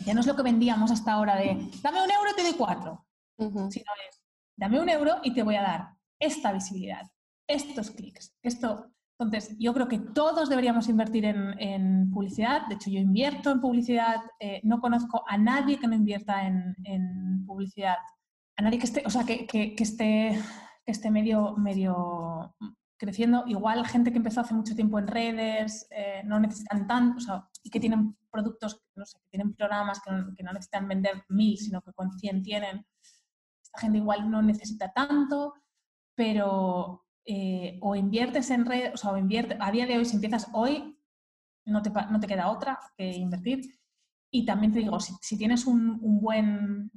Speaker 2: ya no es lo que vendíamos hasta ahora de dame un euro y te doy cuatro, sino es dame un euro y te voy a dar esta visibilidad, estos clics, esto. Entonces, yo creo que todos deberíamos invertir en, publicidad. De hecho, yo invierto en publicidad. Eh, no conozco a nadie que no invierta en, publicidad. A nadie que esté, o sea, que, que, esté, que esté medio, medio creciendo. Igual gente que empezó hace mucho tiempo en redes, eh, no necesitan tanto, o y que tienen productos, no sé, que tienen programas que no, que no, necesitan vender mil, sino que con 100 tienen. Esta gente igual no necesita tanto, pero eh, o inviertes en redes, o sea, invierte, a día de hoy, si empiezas hoy, no te, no te queda otra que invertir. Y también te digo, si, tienes un, buen,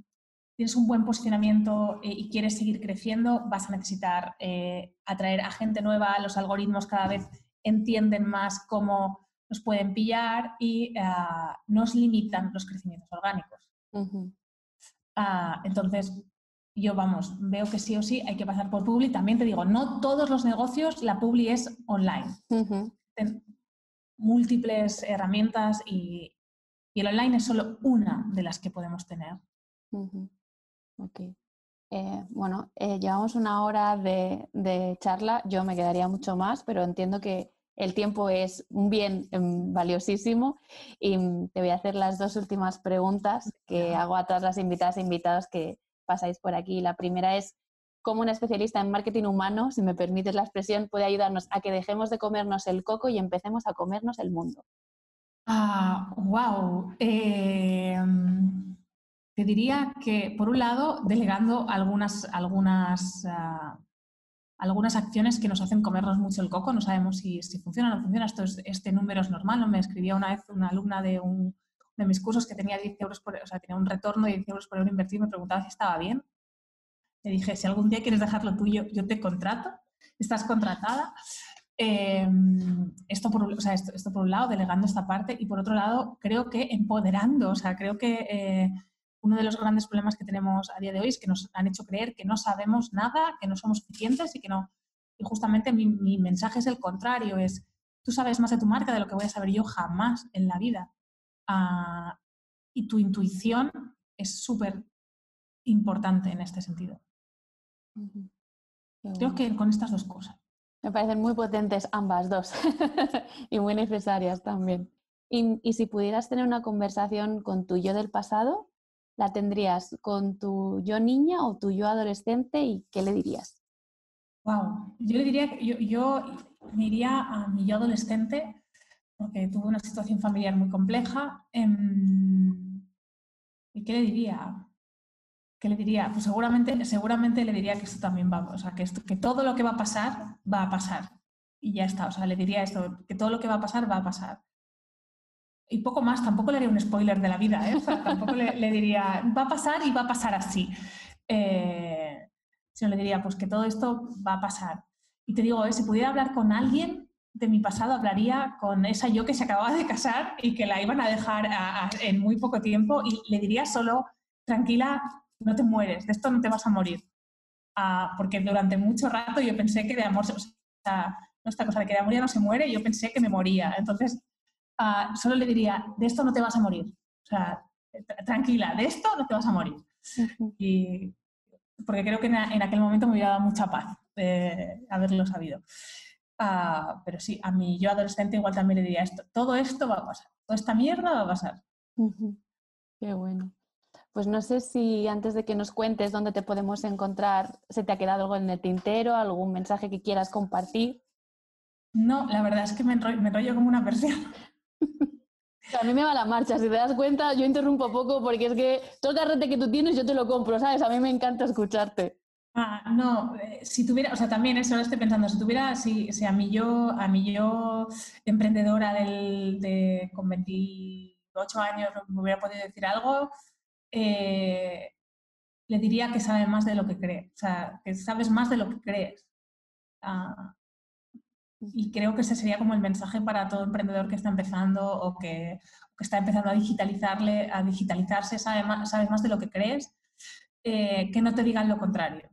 Speaker 2: tienes un buen posicionamiento eh, y quieres seguir creciendo, vas a necesitar eh, atraer a gente nueva, los algoritmos cada vez entienden más cómo nos pueden pillar y uh, nos limitan los crecimientos orgánicos. Ah, entonces, yo, vamos, veo que sí o sí hay que pasar por Publi. También te digo, no todos los negocios, la Publi es online. Múltiples herramientas y, y, el online es solo una de las que podemos tener.
Speaker 1: Ok. Eh, bueno, eh, llevamos una hora de, charla, yo me quedaría mucho más, pero entiendo que el tiempo es un bien em, valiosísimo y mm, te voy a hacer las dos últimas preguntas que hago a todas las invitadas e invitados que pasáis por aquí. La primera es, ¿cómo un especialista en marketing humano, si me permites la expresión, puede ayudarnos a que dejemos de comernos el coco y empecemos a comernos el mundo?
Speaker 2: Ah, wow. Te diría que, por un lado, delegando algunas, algunas, ah, algunas acciones que nos hacen comernos mucho el coco, no sabemos si, si funciona o no funciona, Esto es, este número es normal, ¿no? Me escribía una vez una alumna de, un, de mis cursos que tenía 10 euros por, o sea, tenía un retorno de 10 euros por euro invertido y me preguntaba si estaba bien. Le dije, si algún día quieres dejarlo tuyo, yo te contrato, estás contratada. Em, esto, por, o sea, esto, esto, por un lado, delegando esta parte, y por otro lado, creo que empoderando, o sea, creo que eh, uno de los grandes problemas que tenemos a día de hoy es que nos han hecho creer que no sabemos nada, que no somos suficientes y que no. Y justamente mi, mensaje es el contrario, es, tú sabes más de tu marca de lo que voy a saber yo jamás en la vida. Ah, y tu intuición es súper importante en este sentido. Creo que con estas dos cosas.
Speaker 1: Me parecen muy potentes ambas dos [LAUGHS] y muy necesarias también. Y, y, si pudieras tener una conversación con tu yo del pasado, ¿la tendrías con tu yo niña o tu yo adolescente y qué le dirías?
Speaker 2: Wow, yo le diría yo, yo me iría a mi yo adolescente porque tuve una situación familiar muy compleja. Em, ¿Y qué le diría? ¿Qué le diría? Pues seguramente, seguramente le diría que esto también va, o sea, que, esto, que todo lo que va a pasar, va a pasar. Y ya está, o sea, le diría esto, que todo lo que va a pasar, va a pasar. Y poco más, tampoco le haría un spoiler de la vida, ¿eh? Tampoco le, diría, va a pasar y va a pasar así. Eh, sino le diría, pues que todo esto va a pasar. Y te digo, ¿eh? si pudiera hablar con alguien de mi pasado, hablaría con esa yo que se acababa de casar y que la iban a dejar en muy poco tiempo y le diría solo, tranquila, no te mueres, de esto no te vas a morir. Ah, porque durante mucho rato yo pensé que de amor, o sea, no esta cosa de que de amor ya no se muere, yo pensé que me moría. Entonces, ah, solo le diría, de esto no te vas a morir. O sea, tranquila, de esto no te vas a morir. y, porque creo que en, aquel momento me hubiera dado mucha paz eh, haberlo sabido. Ah, pero sí, a mí yo adolescente igual también le diría esto, todo esto va a pasar, toda esta mierda va a pasar.
Speaker 1: Qué bueno. Pues no sé si antes de que nos cuentes dónde te podemos encontrar, se te ha quedado algo en el tintero, algún mensaje que quieras compartir.
Speaker 2: No, la verdad es que me enrollo, como una persiana.
Speaker 1: A mí me va la marcha, si te das cuenta, yo interrumpo poco porque es que todo el carrete que tú tienes yo te lo compro, ¿sabes? A mí me encanta escucharte.
Speaker 2: Ah, no, eh, si tuviera, o sea, también eso lo estoy pensando, si tuviera, si, a mí yo, a mí yo, emprendedora del, de, con 28 años, me hubiera podido decir algo, eh, le diría que sabe más de lo que cree, o sea, que sabes más de lo que crees. Ah, y creo que ese sería como el mensaje para todo emprendedor que está empezando o que, está empezando a digitalizarle, a digitalizarse, sabe más, sabes más de lo que crees, eh, que no te digan lo contrario.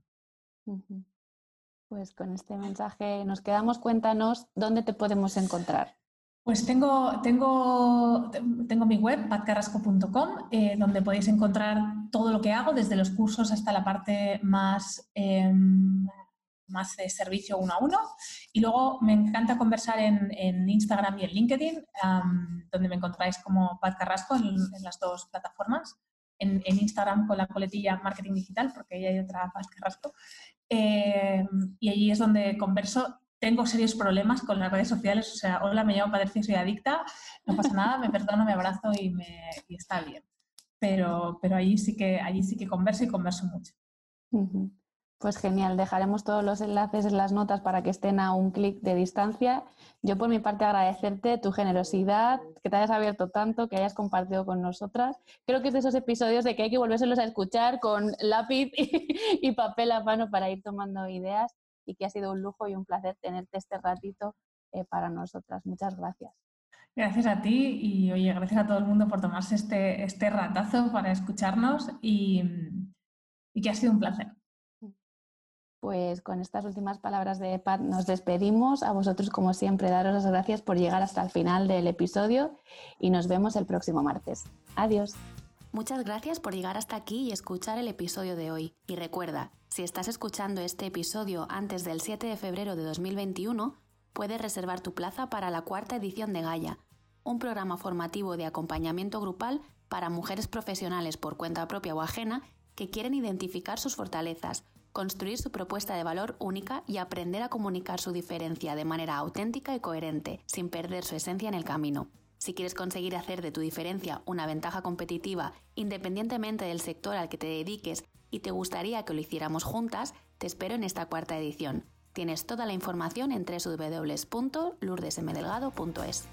Speaker 1: Pues con este mensaje nos quedamos. Cuéntanos dónde te podemos encontrar.
Speaker 2: Pues tengo, tengo, tengo mi web, patcarrasco.com, eh, donde podéis encontrar todo lo que hago, desde los cursos hasta la parte más, em, más de servicio uno a uno. Y luego me encanta conversar en, Instagram y en LinkedIn, donde me encontráis como Pat Carrasco en, las dos plataformas. En, Instagram con la coletilla Marketing Digital, porque ahí hay otra Pat Carrasco. Em, y allí es donde converso tengo serios problemas con las redes sociales, o sea, hola, me llamo Patricia, soy adicta, no pasa nada, me perdono, me abrazo y, me, y está bien. Pero, pero allí, sí que, allí sí que converso y converso mucho.
Speaker 1: Pues genial, dejaremos todos los enlaces en las notas para que estén a un clic de distancia. Yo por mi parte agradecerte tu generosidad, que te hayas abierto tanto, que hayas compartido con nosotras. Creo que es de esos episodios de que hay que volvérselos a escuchar con lápiz [LAUGHS] y papel a mano para ir tomando ideas y que ha sido un lujo y un placer tenerte este ratito eh, para nosotras. Muchas gracias.
Speaker 2: Gracias a ti y oye, gracias a todo el mundo por tomarse este, este ratazo para escucharnos y, y que ha sido un placer.
Speaker 1: Pues con estas últimas palabras de Pat nos despedimos. A vosotros, como siempre, daros las gracias por llegar hasta el final del episodio y nos vemos el próximo martes. Adiós. Muchas gracias por llegar hasta aquí y escuchar el episodio de hoy. Y recuerda, si estás escuchando este episodio antes del 7 de febrero de 2021, puedes reservar tu plaza para la cuarta edición de Gaia, un programa formativo de acompañamiento grupal para mujeres profesionales por cuenta propia o ajena que quieren identificar sus fortalezas, construir su propuesta de valor única y aprender a comunicar su diferencia de manera auténtica y coherente, sin perder su esencia en el camino. Si quieres conseguir hacer de tu diferencia una ventaja competitiva independientemente del sector al que te dediques y te gustaría que lo hiciéramos juntas, te espero en esta cuarta edición. Tienes toda la información en www.lourdesmdelgado.es.